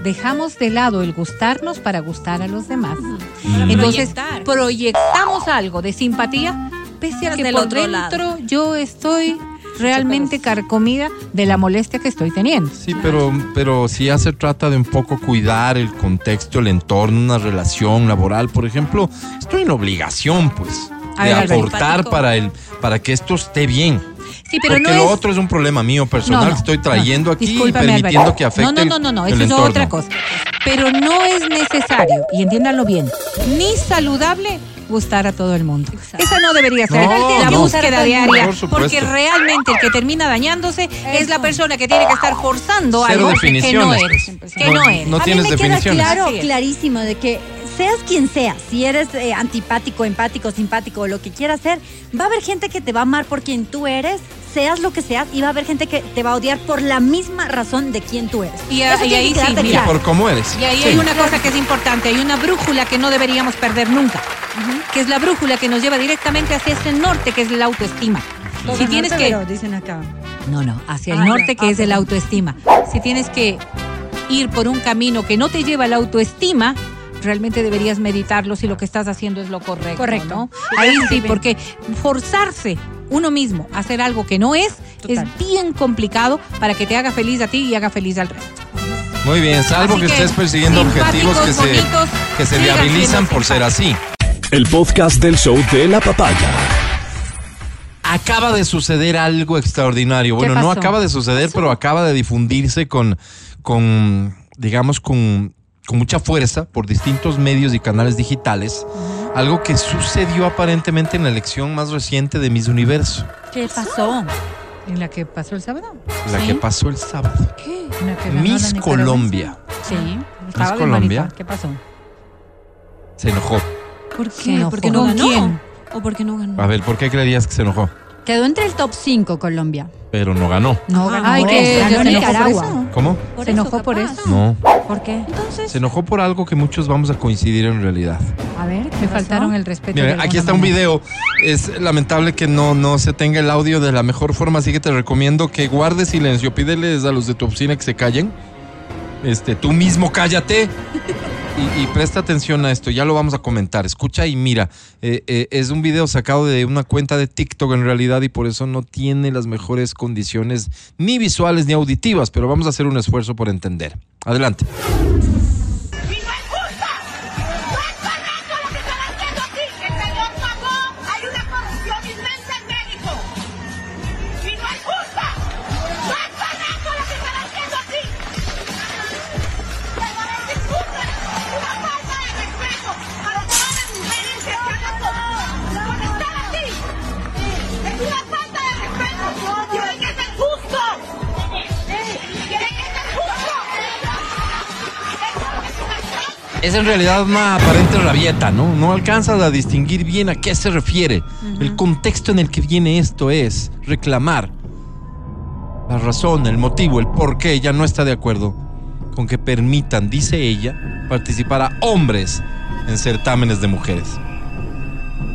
dejamos de lado el gustarnos para gustar a los demás. Entonces proyectar. proyectamos algo de simpatía, pese a que Del por otro dentro yo estoy realmente carcomida de la molestia que estoy teniendo. Sí, pero, pero si ya se trata de un poco cuidar el contexto, el entorno, una relación laboral, por ejemplo, estoy en obligación, pues, A de ver, Alberto. aportar para, el, para que esto esté bien. Sí, pero Porque no lo es- otro es un problema mío personal No, no, que estoy trayendo aquí y permitiendo que afecte No, no, no, no, no, el, eso el es entorno. otra cosa. Pero no es necesario, y entiéndanlo bien, ni saludable gustar a todo el mundo. Exacto. Esa no debería ser No, la no. búsqueda diaria, Por porque realmente el que termina dañándose es la persona que tiene que estar forzando Cero algo que no eres, pues. que No- no eres. no a mí tienes me queda definiciones. claro, clarísimo de que seas quien sea, si eres eh, antipático, empático, simpático, o lo que quieras ser, va a haber gente que te va a amar por quien tú eres, seas lo que seas, y va a haber gente que te va a odiar por la misma razón de quien tú eres. Y a- y ahí sí, mira, claro. Por cómo eres. Y ahí Sí. hay una cosa que es importante, hay una brújula que no deberíamos perder nunca, que es la brújula que nos lleva directamente hacia ese norte, que es la autoestima. Si tienes que... dicen acá. No, no, hacia el Ah, norte ya. que Ah, es el autoestima. Si tienes que ir por un camino que no te lleva a la autoestima, realmente deberías meditarlo si lo que estás haciendo es lo correcto. Correcto. ¿no? Ahí sí, porque forzarse uno mismo a hacer algo que no es Total. es bien complicado para que te haga feliz a ti y haga feliz al resto. Muy bien, salvo que, que, estés persiguiendo objetivos que se, que se viabilizan por ser así. El podcast del show de la papaya. Acaba de suceder algo extraordinario. Bueno, no acaba de suceder, pero acaba de difundirse con, con digamos, con, con mucha fuerza por distintos medios y canales digitales. Algo que sucedió aparentemente en la elección más reciente de Miss Universo, ¿Qué pasó? ¿En la que pasó el sábado? la Sí. que pasó el sábado. ¿En la que ganó Miss? Colombia Sí, bien Colombia? ¿Qué pasó? se enojó. ¿Por Se qué? enojó. ¿Por qué no ¿Con ganó? quién? ¿O por qué no ganó? A ver, ¿por qué creerías que se enojó? Quedó entre el top 5 Colombia. Pero no ganó. No Ah, ganó. Ay, que ganó se enojó por Nicaragua. eso. ¿Cómo? Por ¿Se eso, enojó por eso? No. ¿Por qué? Entonces, Se enojó por algo que muchos vamos a coincidir en realidad. A ver, ¿qué Me faltaron el respeto. alguna aquí está un video. Es lamentable que no, no se tenga el audio de la mejor forma, así que te recomiendo que guardes silencio. Pídeles a los de tu oficina que se callen. Este, tú mismo cállate. Y, presta atención a esto, ya lo vamos a comentar. Escucha y mira, eh, eh, es un video sacado de una cuenta de TikTok en realidad y por eso no tiene las mejores condiciones ni visuales ni auditivas, pero vamos a hacer un esfuerzo por entender. Adelante. Es en realidad una aparente rabieta, ¿no? No alcanzas a distinguir bien a qué se refiere. El contexto en el que viene esto es reclamar la razón, el motivo, el por qué ella no está de acuerdo con que permitan, dice ella, participar a hombres en certámenes de mujeres.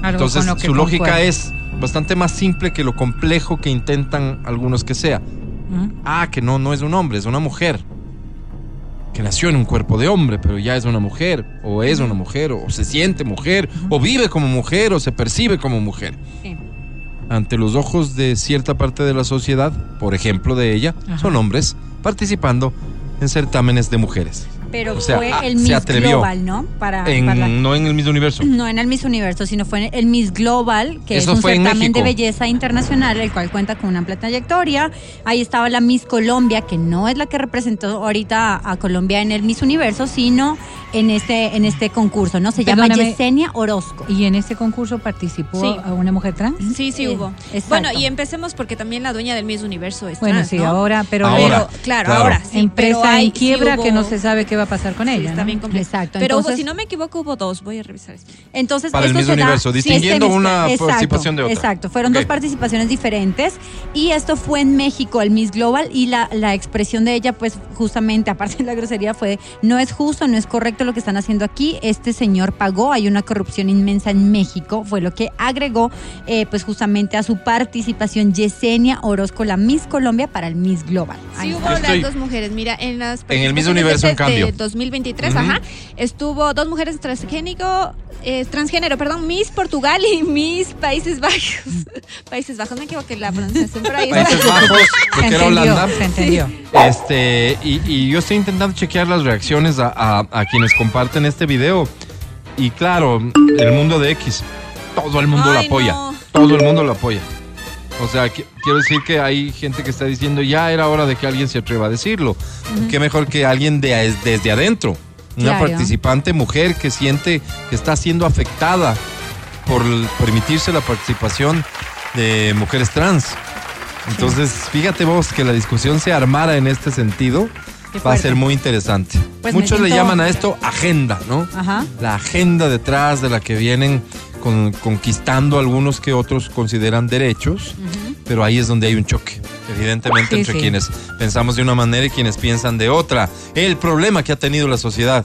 Algo Entonces, su lógica es bastante más simple que lo complejo que intentan algunos que sea. Ah, que no, no es un hombre, es una mujer. Que nació en un cuerpo de hombre, pero ya es una mujer, o es una mujer, o se siente mujer, o vive como mujer, o se percibe como mujer. Sí. Ante los ojos de cierta parte de la sociedad, por ejemplo de ella, Ajá. son hombres participando en certámenes de mujeres. Pero O sea, fue ah, el Miss. Global, ¿no? Para, En- para la- no en el mismo universo. No en el Miss Universo, sino fue en el Miss Global, que Eso es un fue en certamen de belleza internacional, el cual cuenta con una amplia trayectoria. Ahí estaba la Miss Colombia, que no es la que representó ahorita a, a Colombia en el Miss Universo, sino en este, en este concurso, ¿no? Se llama. Yesenia Orozco. ¿Y en este concurso participó Sí. a una mujer trans? Sí, sí Eh, hubo. exacto. Bueno, y empecemos porque también la dueña del Miss Universo es Bueno, trans, sí, ¿no? ahora, pero Ahora. Pero, claro, claro. ahora sí. empresa pero hay- en quiebra sí hubo- que no se sabe qué va a pasar con Sí, ella. está ¿no? bien. Exacto, Pero hubo, si no me equivoco, hubo dos. Voy a revisar esto. Entonces, Para el Miss se da- Universo, sí, distinguiendo este- una exacto, participación de otra. Exacto, fueron dos participaciones diferentes y esto fue en México, el Miss Global y la, la expresión de ella, pues justamente, aparte de la grosería, fue no es justo, no es correcto lo que están haciendo aquí, este señor pagó, hay una corrupción inmensa en México, fue lo que agregó eh, pues justamente a su participación Yesenia Orozco, la Miss Colombia para el Miss Global. Sí Ahí hubo las dos mujeres. Mira, en las En el Miss Universo, en cambio. De 2023, Ujú. ajá, estuvo dos mujeres transgénico, eh, transgénero, perdón, Miss Portugal y Miss Países Bajos. Países Bajos, me equivoqué la pronunciación, pero ahí está. Países Bajos, lo Se que era Holanda. se entendió. Este, y, y yo estoy intentando chequear las reacciones a, a- a quienes comparten este video. Y claro, el mundo de X, todo el mundo lo apoya. no. Todo el mundo lo apoya. O sea, qui- quiero decir que hay gente que está diciendo ya era hora de que alguien se atreva a decirlo. Qué mejor que alguien de, desde adentro. Una Claro. participante mujer que siente que está siendo afectada por permitirse la participación de mujeres trans. Entonces, fíjate vos que la discusión se armara en este sentido. Va a ser muy interesante. Pues Muchos le siento- llaman a esto agenda, ¿no? Ajá. La agenda detrás de la que vienen con- conquistando algunos que otros consideran derechos, pero ahí es donde hay un choque, evidentemente, Sí, entre sí. quienes pensamos de una manera y quienes piensan de otra. El problema que ha tenido la sociedad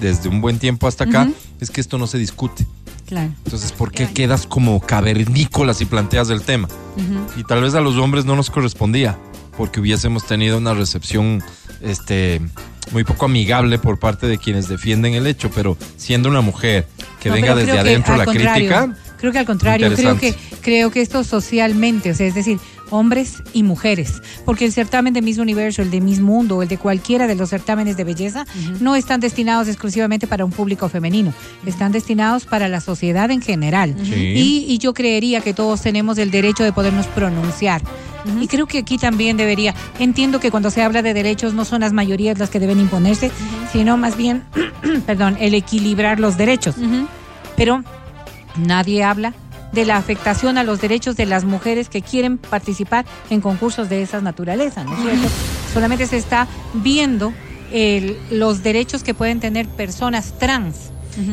desde un buen tiempo hasta acá es que esto no se discute. Claro. Entonces, ¿por qué quedas como cavernícola si planteas el tema? Y tal vez a los hombres no nos correspondía, porque hubiésemos tenido una recepción este, muy poco amigable por parte de quienes defienden el hecho, pero siendo una mujer que No, venga desde adentro la crítica, Creo que al contrario, creo que, creo que esto socialmente, o sea, es decir, hombres y mujeres, porque el certamen de Miss Universo, el de Miss Mundo, o el de cualquiera de los certámenes de belleza, no están destinados exclusivamente para un público femenino, están destinados para la sociedad en general. Sí. Y, y yo creería que todos tenemos el derecho de podernos pronunciar. Y creo que aquí también debería, entiendo que cuando se habla de derechos no son las mayorías las que deben imponerse, sino más bien, perdón, el equilibrar los derechos. Pero nadie habla de la afectación a los derechos de las mujeres que quieren participar en concursos de esas naturalezas, ¿no es cierto? Solamente se está viendo el- los derechos que pueden tener personas trans.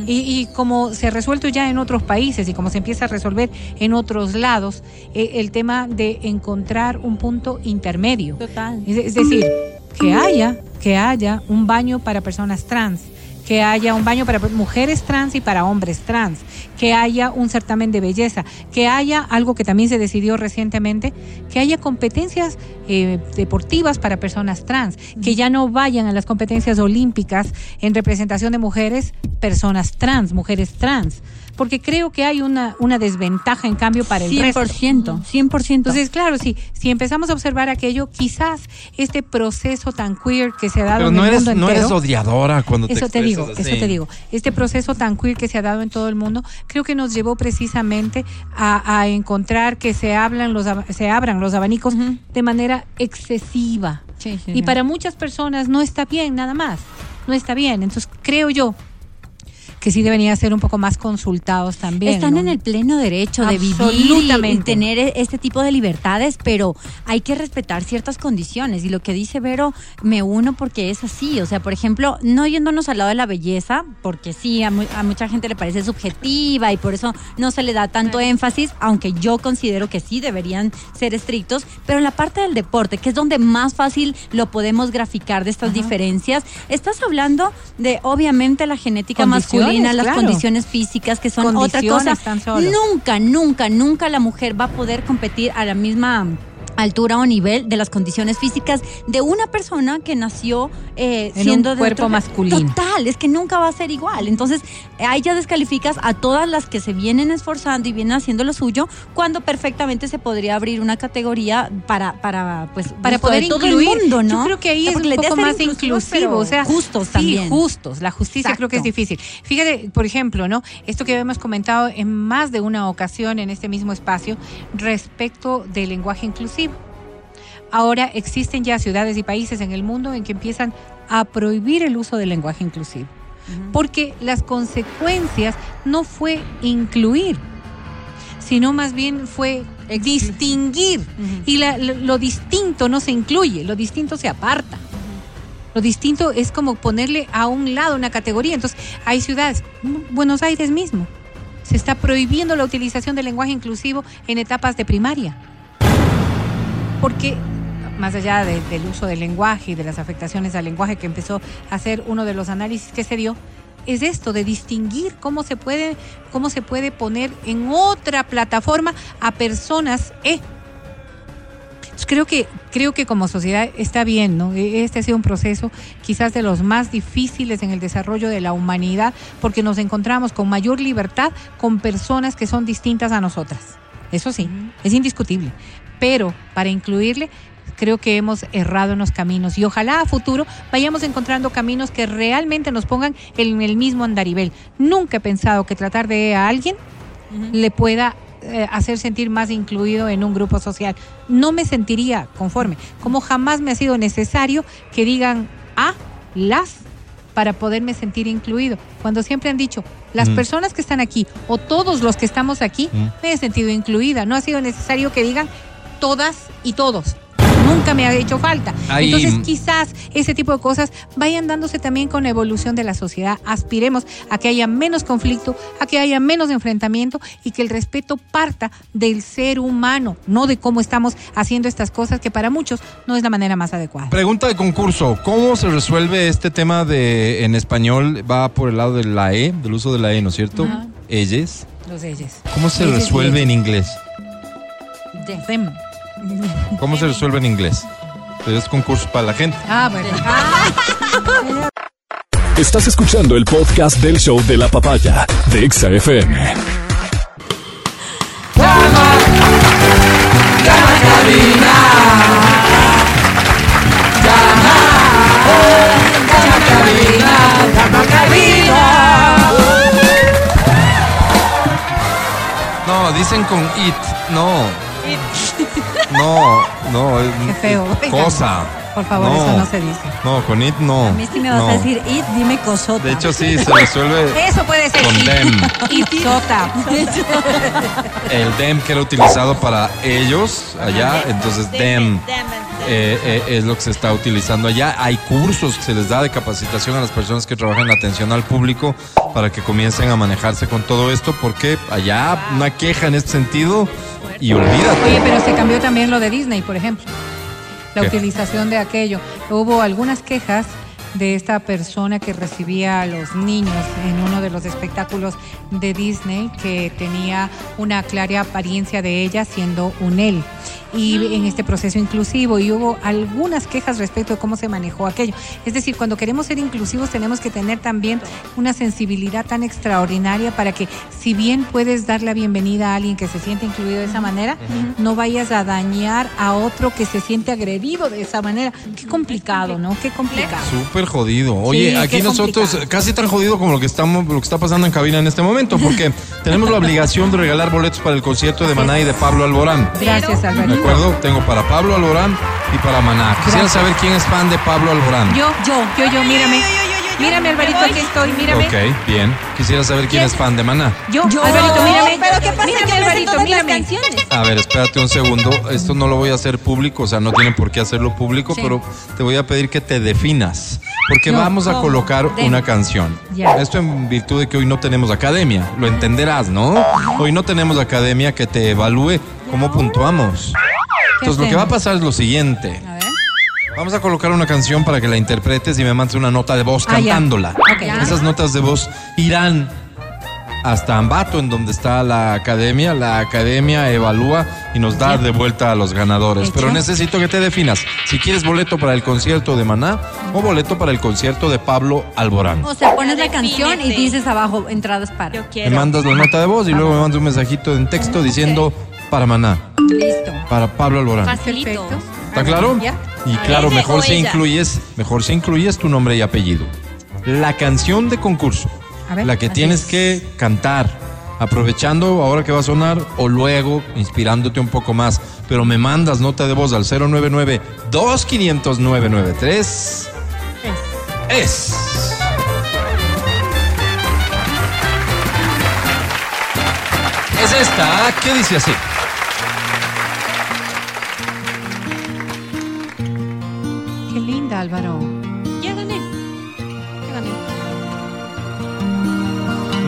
Y, y como se ha resuelto ya en otros países y como se empieza a resolver en otros lados, eh, el tema de encontrar un punto intermedio. Total. Es, es decir, que haya, que haya un baño para personas trans, que haya un baño para mujeres trans y para hombres trans, que haya un certamen de belleza, que haya algo que también se decidió recientemente, que haya competencias eh, deportivas para personas trans, que ya no vayan a las competencias olímpicas en representación de mujeres, personas trans, mujeres trans. Porque creo que hay una, una desventaja en cambio para el 100%, 100%. Entonces, claro, si, si empezamos a observar aquello, quizás este proceso tan queer que se ha dado pero en no el eres, mundo no entero. eres odiadora cuando Eso te te digo, eso te digo. Este proceso tan queer que se ha dado en todo el mundo, creo que nos llevó precisamente a, a encontrar que se hablan los ab- se abran los abanicos de manera excesiva. Sí, sí, y sí. para muchas personas no está bien, nada más. No está bien. Entonces creo yo que sí deberían ser un poco más consultados también. Están ¿no? en el pleno derecho de vivir y- tener e- este tipo de libertades, pero hay que respetar ciertas condiciones. Y lo que dice Vero, me uno porque es así. O sea, por ejemplo, no yéndonos al lado de la belleza, porque sí, a, mu- a mucha gente le parece subjetiva y por eso no se le da tanto énfasis, aunque yo considero que sí deberían ser estrictos. Pero en la parte del deporte, que es donde más fácil lo podemos graficar de estas diferencias, estás hablando de, obviamente, la genética masculina, las claro. condiciones físicas, que son otra cosa. Condiciones tan solo. Nunca, nunca, nunca la mujer va a poder competir a la misma altura o nivel de las condiciones físicas de una persona que nació eh, En siendo un de cuerpo masculino. Total, es que nunca va a ser igual. Entonces, ahí ya descalificas a todas las que se vienen esforzando y vienen haciendo lo suyo, cuando perfectamente se podría abrir una categoría para, para pues, para poder de todo incluir. el mundo, ¿no? Yo creo que ahí O sea, es un poco más inclusivo, o sea, justos sí, también. justos. La justicia creo que es difícil. Fíjate, por ejemplo, ¿no? Esto que hemos comentado en más de una ocasión en este mismo espacio respecto del lenguaje inclusivo. Ahora existen ya ciudades y países en el mundo en que empiezan a prohibir el uso del lenguaje inclusivo. Porque las consecuencias no fue incluir, sino más bien fue distinguir. Y la- lo, lo distinto no se incluye, lo distinto se aparta. Lo distinto es como ponerle a un lado una categoría. Entonces, hay ciudades, Buenos Aires mismo, se está prohibiendo la utilización del lenguaje inclusivo en etapas de primaria. Porque más allá de- del uso del lenguaje y de las afectaciones al lenguaje que empezó a hacer uno de los análisis que se dio, es esto de distinguir cómo se puede, cómo se puede poner en otra plataforma a personas E. Entonces, creo que, creo que como sociedad está bien, ¿no? E- Este ha sido un proceso quizás de los más difíciles en el desarrollo de la humanidad, porque nos encontramos con mayor libertad con personas que son distintas a nosotras. Eso sí, es indiscutible. Pero para incluirle, creo que hemos errado en los caminos y ojalá a futuro vayamos encontrando caminos que realmente nos pongan en el mismo andarivel. Nunca he pensado que tratar de a alguien le pueda eh, hacer sentir más incluido en un grupo social. No me sentiría conforme, como jamás me ha sido necesario que digan a las para poderme sentir incluido. Cuando siempre han dicho, las Mm. personas que están aquí o todos los que estamos aquí, Mm. me he sentido incluida. No ha sido necesario que digan todas y todos. Nunca me ha hecho falta. Ahí- Entonces, quizás ese tipo de cosas vayan dándose también con la evolución de la sociedad. Aspiremos a que haya menos conflicto, a que haya menos enfrentamiento y que el respeto parta del ser humano, no de cómo estamos haciendo estas cosas, que para muchos no es la manera más adecuada. Pregunta de concurso, ¿cómo se resuelve este tema de en español va por el lado de la E, del uso de la E, ¿no es cierto? Ellos. Los ellos. ¿Cómo se Ellos resuelve en inglés? Them. ¿Cómo se resuelve en inglés? Es concurso para la gente. Ah, bueno. Estás escuchando el podcast del show de la papaya de Exa FM. No, dicen con it. No. No, no. es- Qué feo. Cosa. Por favor, No. eso no se dice. No, con it no. A mí si me vas No. a decir it, dime cosota. De hecho, sí, se resuelve Eso puede ser. con them. Itzota. El them que era utilizado para ellos allá, entonces them. eh, eh, es lo que se está utilizando allá. Hay cursos que se les da de capacitación a las personas que trabajan en atención al público para que comiencen a manejarse con todo esto, porque allá una queja en este sentido y olvídate. Oye, pero se cambió también lo de Disney, por ejemplo. La ¿Qué? utilización de aquello. Hubo algunas quejas de esta persona que recibía a los niños en uno de los espectáculos de Disney que tenía una clara apariencia de ella siendo un él y en este proceso inclusivo y hubo algunas quejas respecto de cómo se manejó aquello. Es decir, cuando queremos ser inclusivos tenemos que tener también una sensibilidad tan extraordinaria para que si bien puedes dar la bienvenida a alguien que se siente incluido de esa manera, no vayas a dañar a otro que se siente agredido de esa manera. Qué complicado, ¿no? Qué complicado. Súper jodido. Oye, Sí, aquí nosotros complicado. casi tan jodido como lo que estamos, lo que está pasando en cabina en este momento, porque tenemos la obligación de regalar boletos para el concierto de Maná y de Pablo Alborán. Gracias, ¿De Alberto. Acuerdo? Tengo para Pablo Alborán y para Maná. Quisiera Gracias. saber quién es fan de Pablo Alborán. Yo, yo, yo, yo, mírame. Mírame, Alvarito, aquí estoy, mírame. Ok, bien. Quisiera saber quién es fan de Maná. Yo, Yo. Alvarito, mírame. Pero ¿qué pasa? Mírame, Alvarito, mírame. canciones. A ver, espérate un segundo. Esto no lo voy a hacer público, o sea, no tienen por qué hacerlo público, Sí. pero te voy a pedir que te definas. Porque No, vamos a ¿cómo? colocar una canción. Ya. Esto en virtud de que hoy no tenemos academia. Lo entenderás, ¿no? Hoy no tenemos academia que te evalúe cómo puntuamos. Entonces, lo que va a pasar es lo siguiente. Vamos a colocar una canción para que la interpretes y me mandes una nota de voz Ah, cantándola. Ok. Ya. Esas notas de voz irán hasta Ambato, en donde está la academia. La academia evalúa y nos da de vuelta a los ganadores. Pero necesito que te definas si quieres boleto para el concierto de Maná o boleto para el concierto de Pablo Alborán. O sea, pones la canción y dices abajo entradas para. Me mandas la nota de voz y luego me mandas un mensajito en texto diciendo para Maná, Listo. para Pablo Alborán. Facilito. ¿Está claro? Ya. Y claro, mejor si incluyes, mejor si incluyes tu nombre y apellido. La canción de concurso, ver, la que tienes es. que cantar, aprovechando ahora que va a sonar o luego inspirándote un poco más, pero me mandas nota de voz al 099 2500 993. Es. Es esta, ¿qué dice así? Álvaro. Ya gané. Ya gané.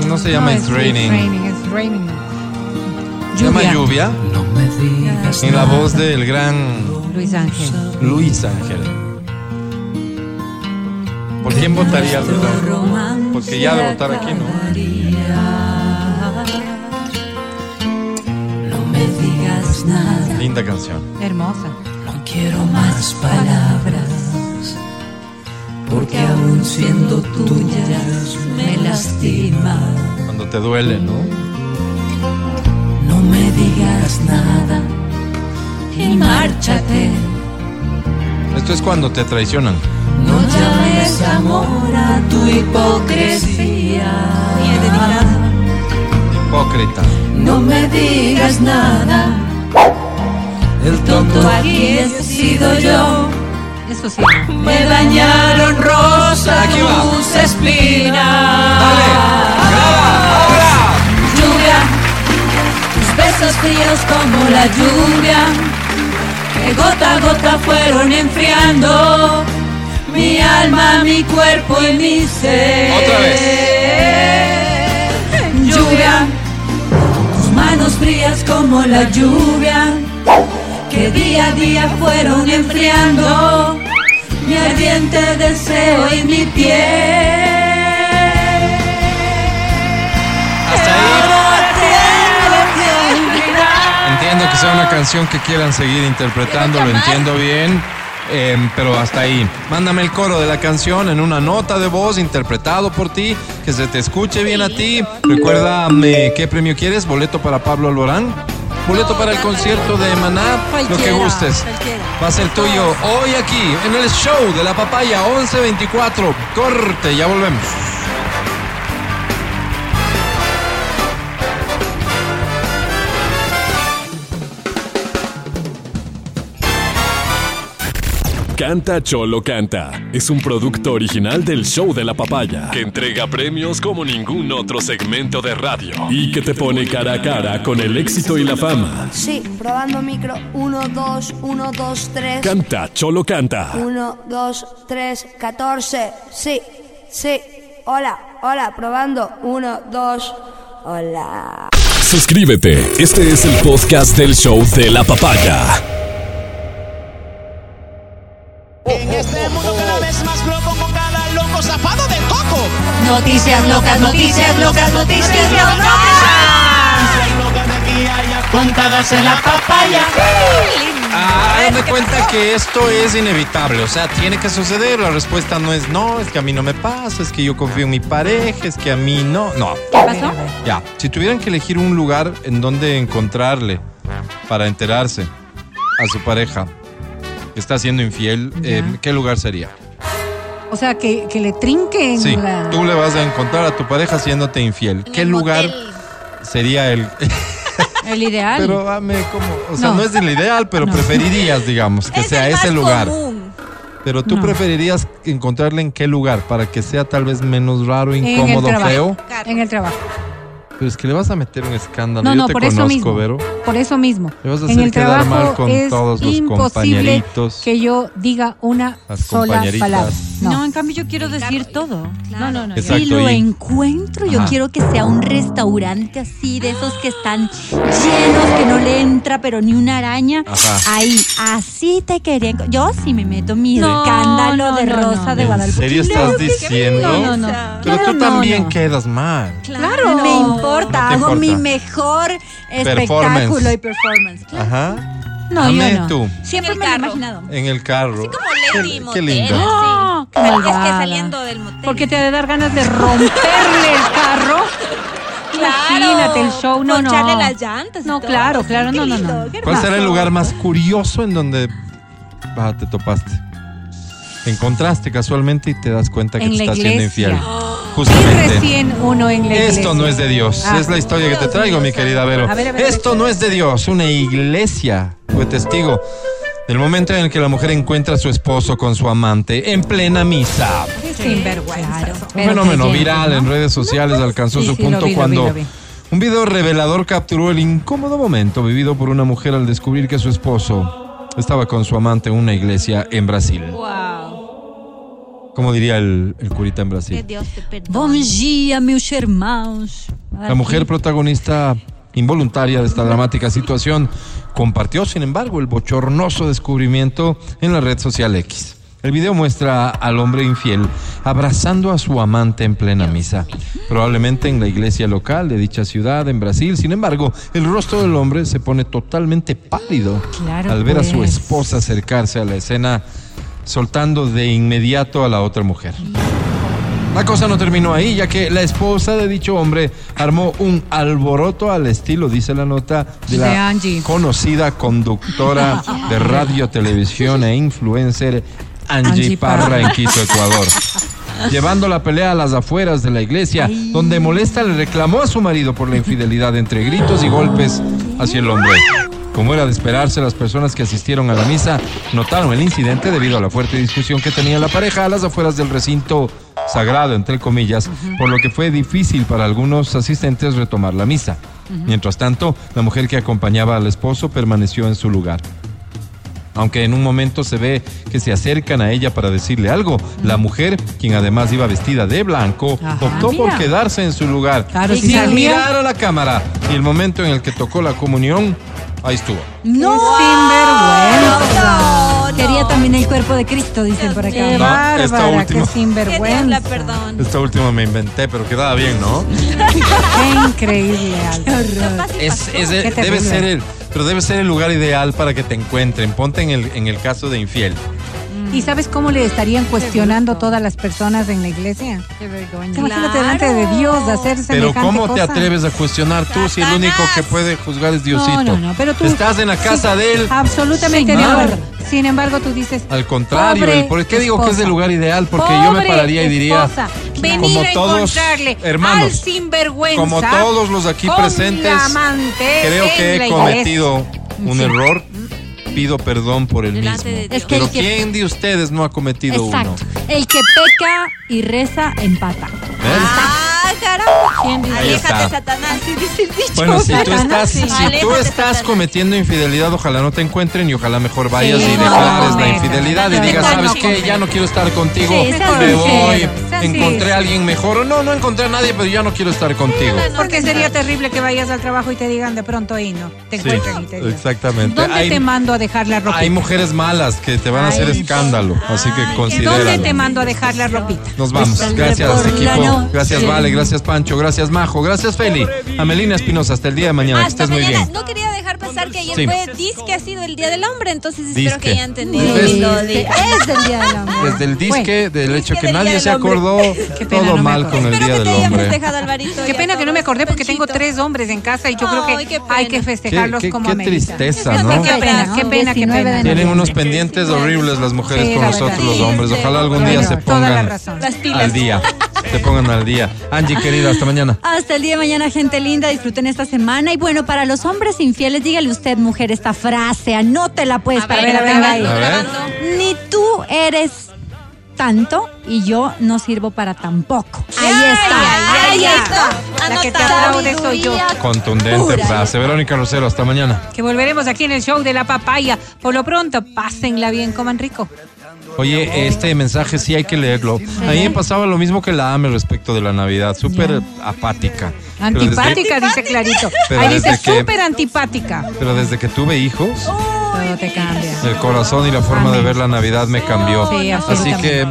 No se llama No, It's Raining. It's raining, it's raining. Se llama Lluvia. En la voz del gran Luis Ángel. Luis Ángel. ¿Por quién votaría Luis Ángel? Porque ya de votar aquí, ¿no? No me digas nada, Linda canción. Hermosa. no quiero más palabras, porque aún siendo tuyas me lastima. Cuando te duele, ¿no? No me digas nada y márchate. Esto es cuando te traicionan. No llames amor a tu hipocresía. Hipócrita. No me digas nada. El tonto aquí he sido yo. Eso sí. Me dañaron rosa, Aquí va. luz, espina. Lluvia, tus besos fríos como la lluvia, que gota a gota fueron enfriando mi alma, mi cuerpo y mi ser. Otra vez. Lluvia, tus manos frías como la lluvia que día a día fueron enfriando mi ardiente deseo y mi piel. Hasta que olvidar. Entiendo que sea una canción que quieran seguir interpretando, lo entiendo bien. eh, pero hasta ahí. Mándame el coro de la canción en una nota de voz interpretado por ti, que se te escuche bien a ti. Recuérdame qué premio quieres, boleto para Pablo Alborán, boleto para el concierto de Maná, lo que gustes. Va a ser tuyo hoy aquí en el show de la papaya 1124. Corte, ya volvemos. Canta Cholo Canta es un producto original del show de la papaya que entrega premios como ningún otro segmento de radio y que te pone cara a cara con el éxito y la fama. Sí, probando micro. 1, 2, 1, 2, 3. Canta Cholo Canta. 1, 2, 3, 14. Sí, sí. Hola, hola, probando. 1, 2. Hola. Suscríbete. Este es el podcast del show de la papaya. En este mundo cada vez más loco con cada loco zapado de coco. Noticias locas, noticias locas, noticias locas. Contadas en la papaya. Ah, de cuenta que esto es inevitable, o sea, tiene que suceder. La respuesta no es no, es que a mí no me pasa, es que yo confío en mi pareja, es que a mí no. No. ¿Qué pasó? Ya, si tuvieran que elegir un lugar en donde encontrarle para enterarse a su pareja está siendo infiel, eh, ¿qué lugar sería? O sea, que, que le trinquen Sí, la... tú le vas a encontrar a tu pareja siéndote infiel. ¿Qué lugar sería el... El ideal. pero dame como... O sea, No. no, es el ideal, pero No. preferirías, digamos, que sea ese lugar. Pero tú No. preferirías encontrarle en qué lugar para que sea tal vez menos raro, en el incómodo, feo. En el trabajo. Pero es que le vas a meter un escándalo. No, Yo no, te por conozco, eso mismo. Vero. Por eso mismo. Le vas a en hacer el quedar trabajo mal con es todos los imposible compañeritos. que yo diga una sola palabra. No. No. en cambio yo quiero decir todo. No, no, no. Exacto, si lo y- encuentro, yo Ajá. quiero que sea un restaurante así, de esos que están llenos, que no le entra pero ni una araña. Ajá. Ahí, así te quería. Yo sí me meto mi No, escándalo no, de no, rosa no. de ¿En Guadalupe. serio Claro estás sí. diciendo? No, no, no. Pero Claro, tú no, también no. quedas mal. Claro, no me importa. No Hago mi mejor espectáculo Performance. y performance. Claro. Ajá. No, yo no. tú, Siempre me lo he imaginado. en el carro. Lady Qué, qué lindo. Es que saliendo del motel. Porque te ha de dar ganas de romperle el carro. Imagínate el show, no, no. Poncharle las llantas. y No, todo. claro, claro, Qué no, no, lindo, no. qué ¿Cuál será el hermoso. lugar más curioso en donde ah, te topaste? Encontraste casualmente y te das cuenta que En te la estás siendo iglesia. infiel. Y Justamente. recién uno en la iglesia. Esto no es de Dios. Ah. Es la historia que te traigo, mi querida Vero. A ver, a ver, a ver. Esto no es de Dios. Una iglesia fue testigo del momento en el que la mujer encuentra a su esposo con su amante en plena misa. Sinvergüenza. Un fenómeno viral en redes sociales alcanzó su punto cuando un video revelador capturó el incómodo momento vivido por una mujer al descubrir que su esposo estaba con su amante en una iglesia en Brasil. Wow. Como diría el, el curita en Que Brasil. Dios te perdone. Bom dia, meus irmãos. La mujer protagonista involuntaria de esta dramática situación compartió, sin embargo, el bochornoso descubrimiento en la red social X. El video muestra al hombre infiel abrazando a su amante en plena misa, probablemente en la iglesia local de dicha ciudad en Brasil. Sin embargo, el rostro del hombre se pone totalmente pálido Claro, al ver a su pues. esposa acercarse a la escena, soltando de inmediato a la otra mujer. La cosa no terminó ahí, ya que la esposa de dicho hombre armó un alboroto al estilo, dice la nota, de la De conocida conductora de radio, televisión e influencer Angie, Angie Parra Parra. en Quito, Ecuador. Llevando la pelea a las afueras de la iglesia, donde molesta le reclamó a su marido por la infidelidad entre gritos y golpes hacia el hombre. Como era de esperarse, las personas que asistieron a la misa notaron el incidente debido a la fuerte discusión que tenía la pareja a las afueras del recinto sagrado, entre comillas, por lo que fue difícil para algunos asistentes retomar la misa. Mientras tanto, la mujer que acompañaba al esposo permaneció en su lugar. Aunque en un momento se ve que se acercan a ella para decirle algo, la mujer, quien además iba vestida de blanco, Ajá. optó por quedarse en su lugar Claro, si sin mirar a la cámara. Y el momento en el que tocó la comunión, ahí estuvo. No, sinvergüenza. Quería también el cuerpo de Cristo, dicen por acá. Qué No, bárbara, esta qué última. sinvergüenza. perdón. Esta última me inventé, pero quedaba bien, ¿no? Qué increíble. Es, es el- Qué debe ser el, pero debe ser el lugar ideal para que te encuentren. Ponte en el, en el caso de infiel. ¿Y sabes cómo le estarían cuestionando todas las personas en la iglesia? Qué vergüenza. Imagínate delante de Dios de hacer Pero ¿cómo te cosa. atreves a cuestionar tú si el único que puede juzgar es Diosito? No, no, no, pero tú... Estás en la casa Sí, de él. Absolutamente de acuerdo. Sin embargo, tú dices... Al contrario, Pobre el- ¿por qué digo que es el lugar ideal? Porque yo me pararía y diría, esposa, venir como a todos encontrarle hermanos, al sinvergüenza, como todos los aquí presentes, creo que he cometido un Sí. error. Pido perdón por el Delante mismo. de Dios. Es que el Pero que- ¿quién de ustedes no ha cometido Exacto. uno? El que peca y reza, empata. ¿Ves? Ah, Aléjate. Satanás. Sí, dice el dicho. Bueno, si tú estás, sí. si tú estás Satanás. cometiendo infidelidad, ojalá no te encuentren y ojalá mejor vayas Sí, y declares no, la no, infidelidad y digas, no, ¿sabes qué? Ya no quiero estar contigo, me voy, encontré a alguien mejor. O no, no encontré a nadie, pero ya no quiero estar contigo. Porque sería terrible que vayas al trabajo y te digan de pronto ahí, ¿no? Te Sí, encuentran y te digan. exactamente. ¿Dónde Hay, te mando a dejar la ropita? hay mujeres malas que te van a hacer escándalo, así que ¿Dónde te mando a dejar la ropita? Nos vamos. Saldré Gracias, equipo. Gracias, Vale. Gracias, Pancho. Gracias, Majo. Gracias, Feli. Amelina Espinosa. Hasta el día de mañana. Que Hasta estés muy mañana. bien. No quería dejar pasar que ayer Sí. fue disque ha sido el Día del Hombre, entonces espero que hayan día. es el día del hombre. Desde el disque, del hecho disque que del nadie se acordó, Qué pena, todo no mal con el Espero Día que te del hayamos Hombre. dejado, Alvarito. Qué pena que no me acordé porque tengo tres hombres en casa y yo creo qué que hay que festejarlos Qué- qué- como qué amerita. tristeza, Qué ¿no? pena, Qué pena, qué 19 pena. Tienen unos pendientes horribles las mujeres con nosotros los hombres. Ojalá algún día se pongan al día. Se pongan al día. Angie, querida, hasta mañana. Hasta el día de mañana, gente linda. Disfruten esta semana. Y bueno, para los hombres infieles, dígale usted, mujer, esta frase. Anótela, pues, A para ver, que la a ver, tenga a ahí. ver, A ver. grabando. Ni tú eres tanto y yo no sirvo para tampoco. Ahí está. ay, ahí ay, está. La que te aplaude soy yo. Contundente Pura. frase. Verónica Rosero, hasta mañana. Que volveremos aquí en el show de la papaya. Por lo pronto, pásenla bien, coman rico. Oye, este mensaje sí hay que leerlo. A mí me pasaba lo mismo que la AME respecto de la Navidad, súper apática. Desde- Antipática, dice Clarito. Pero Ahí dice súper antipática. Pero desde que tuve hijos, Todo te cambia. el corazón y la forma de ver la Navidad me cambió. Sí, Así que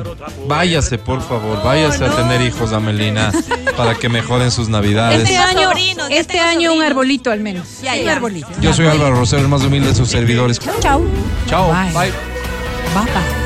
váyase, por favor, váyase a tener hijos, Amelina, para que mejoren sus Navidades. Este año, este año un arbolito al menos. Ya, un arbolito. Yo soy Álvaro Rosero, el más humilde de sus servidores. Chao. Chao, Bye. bye. Bapa.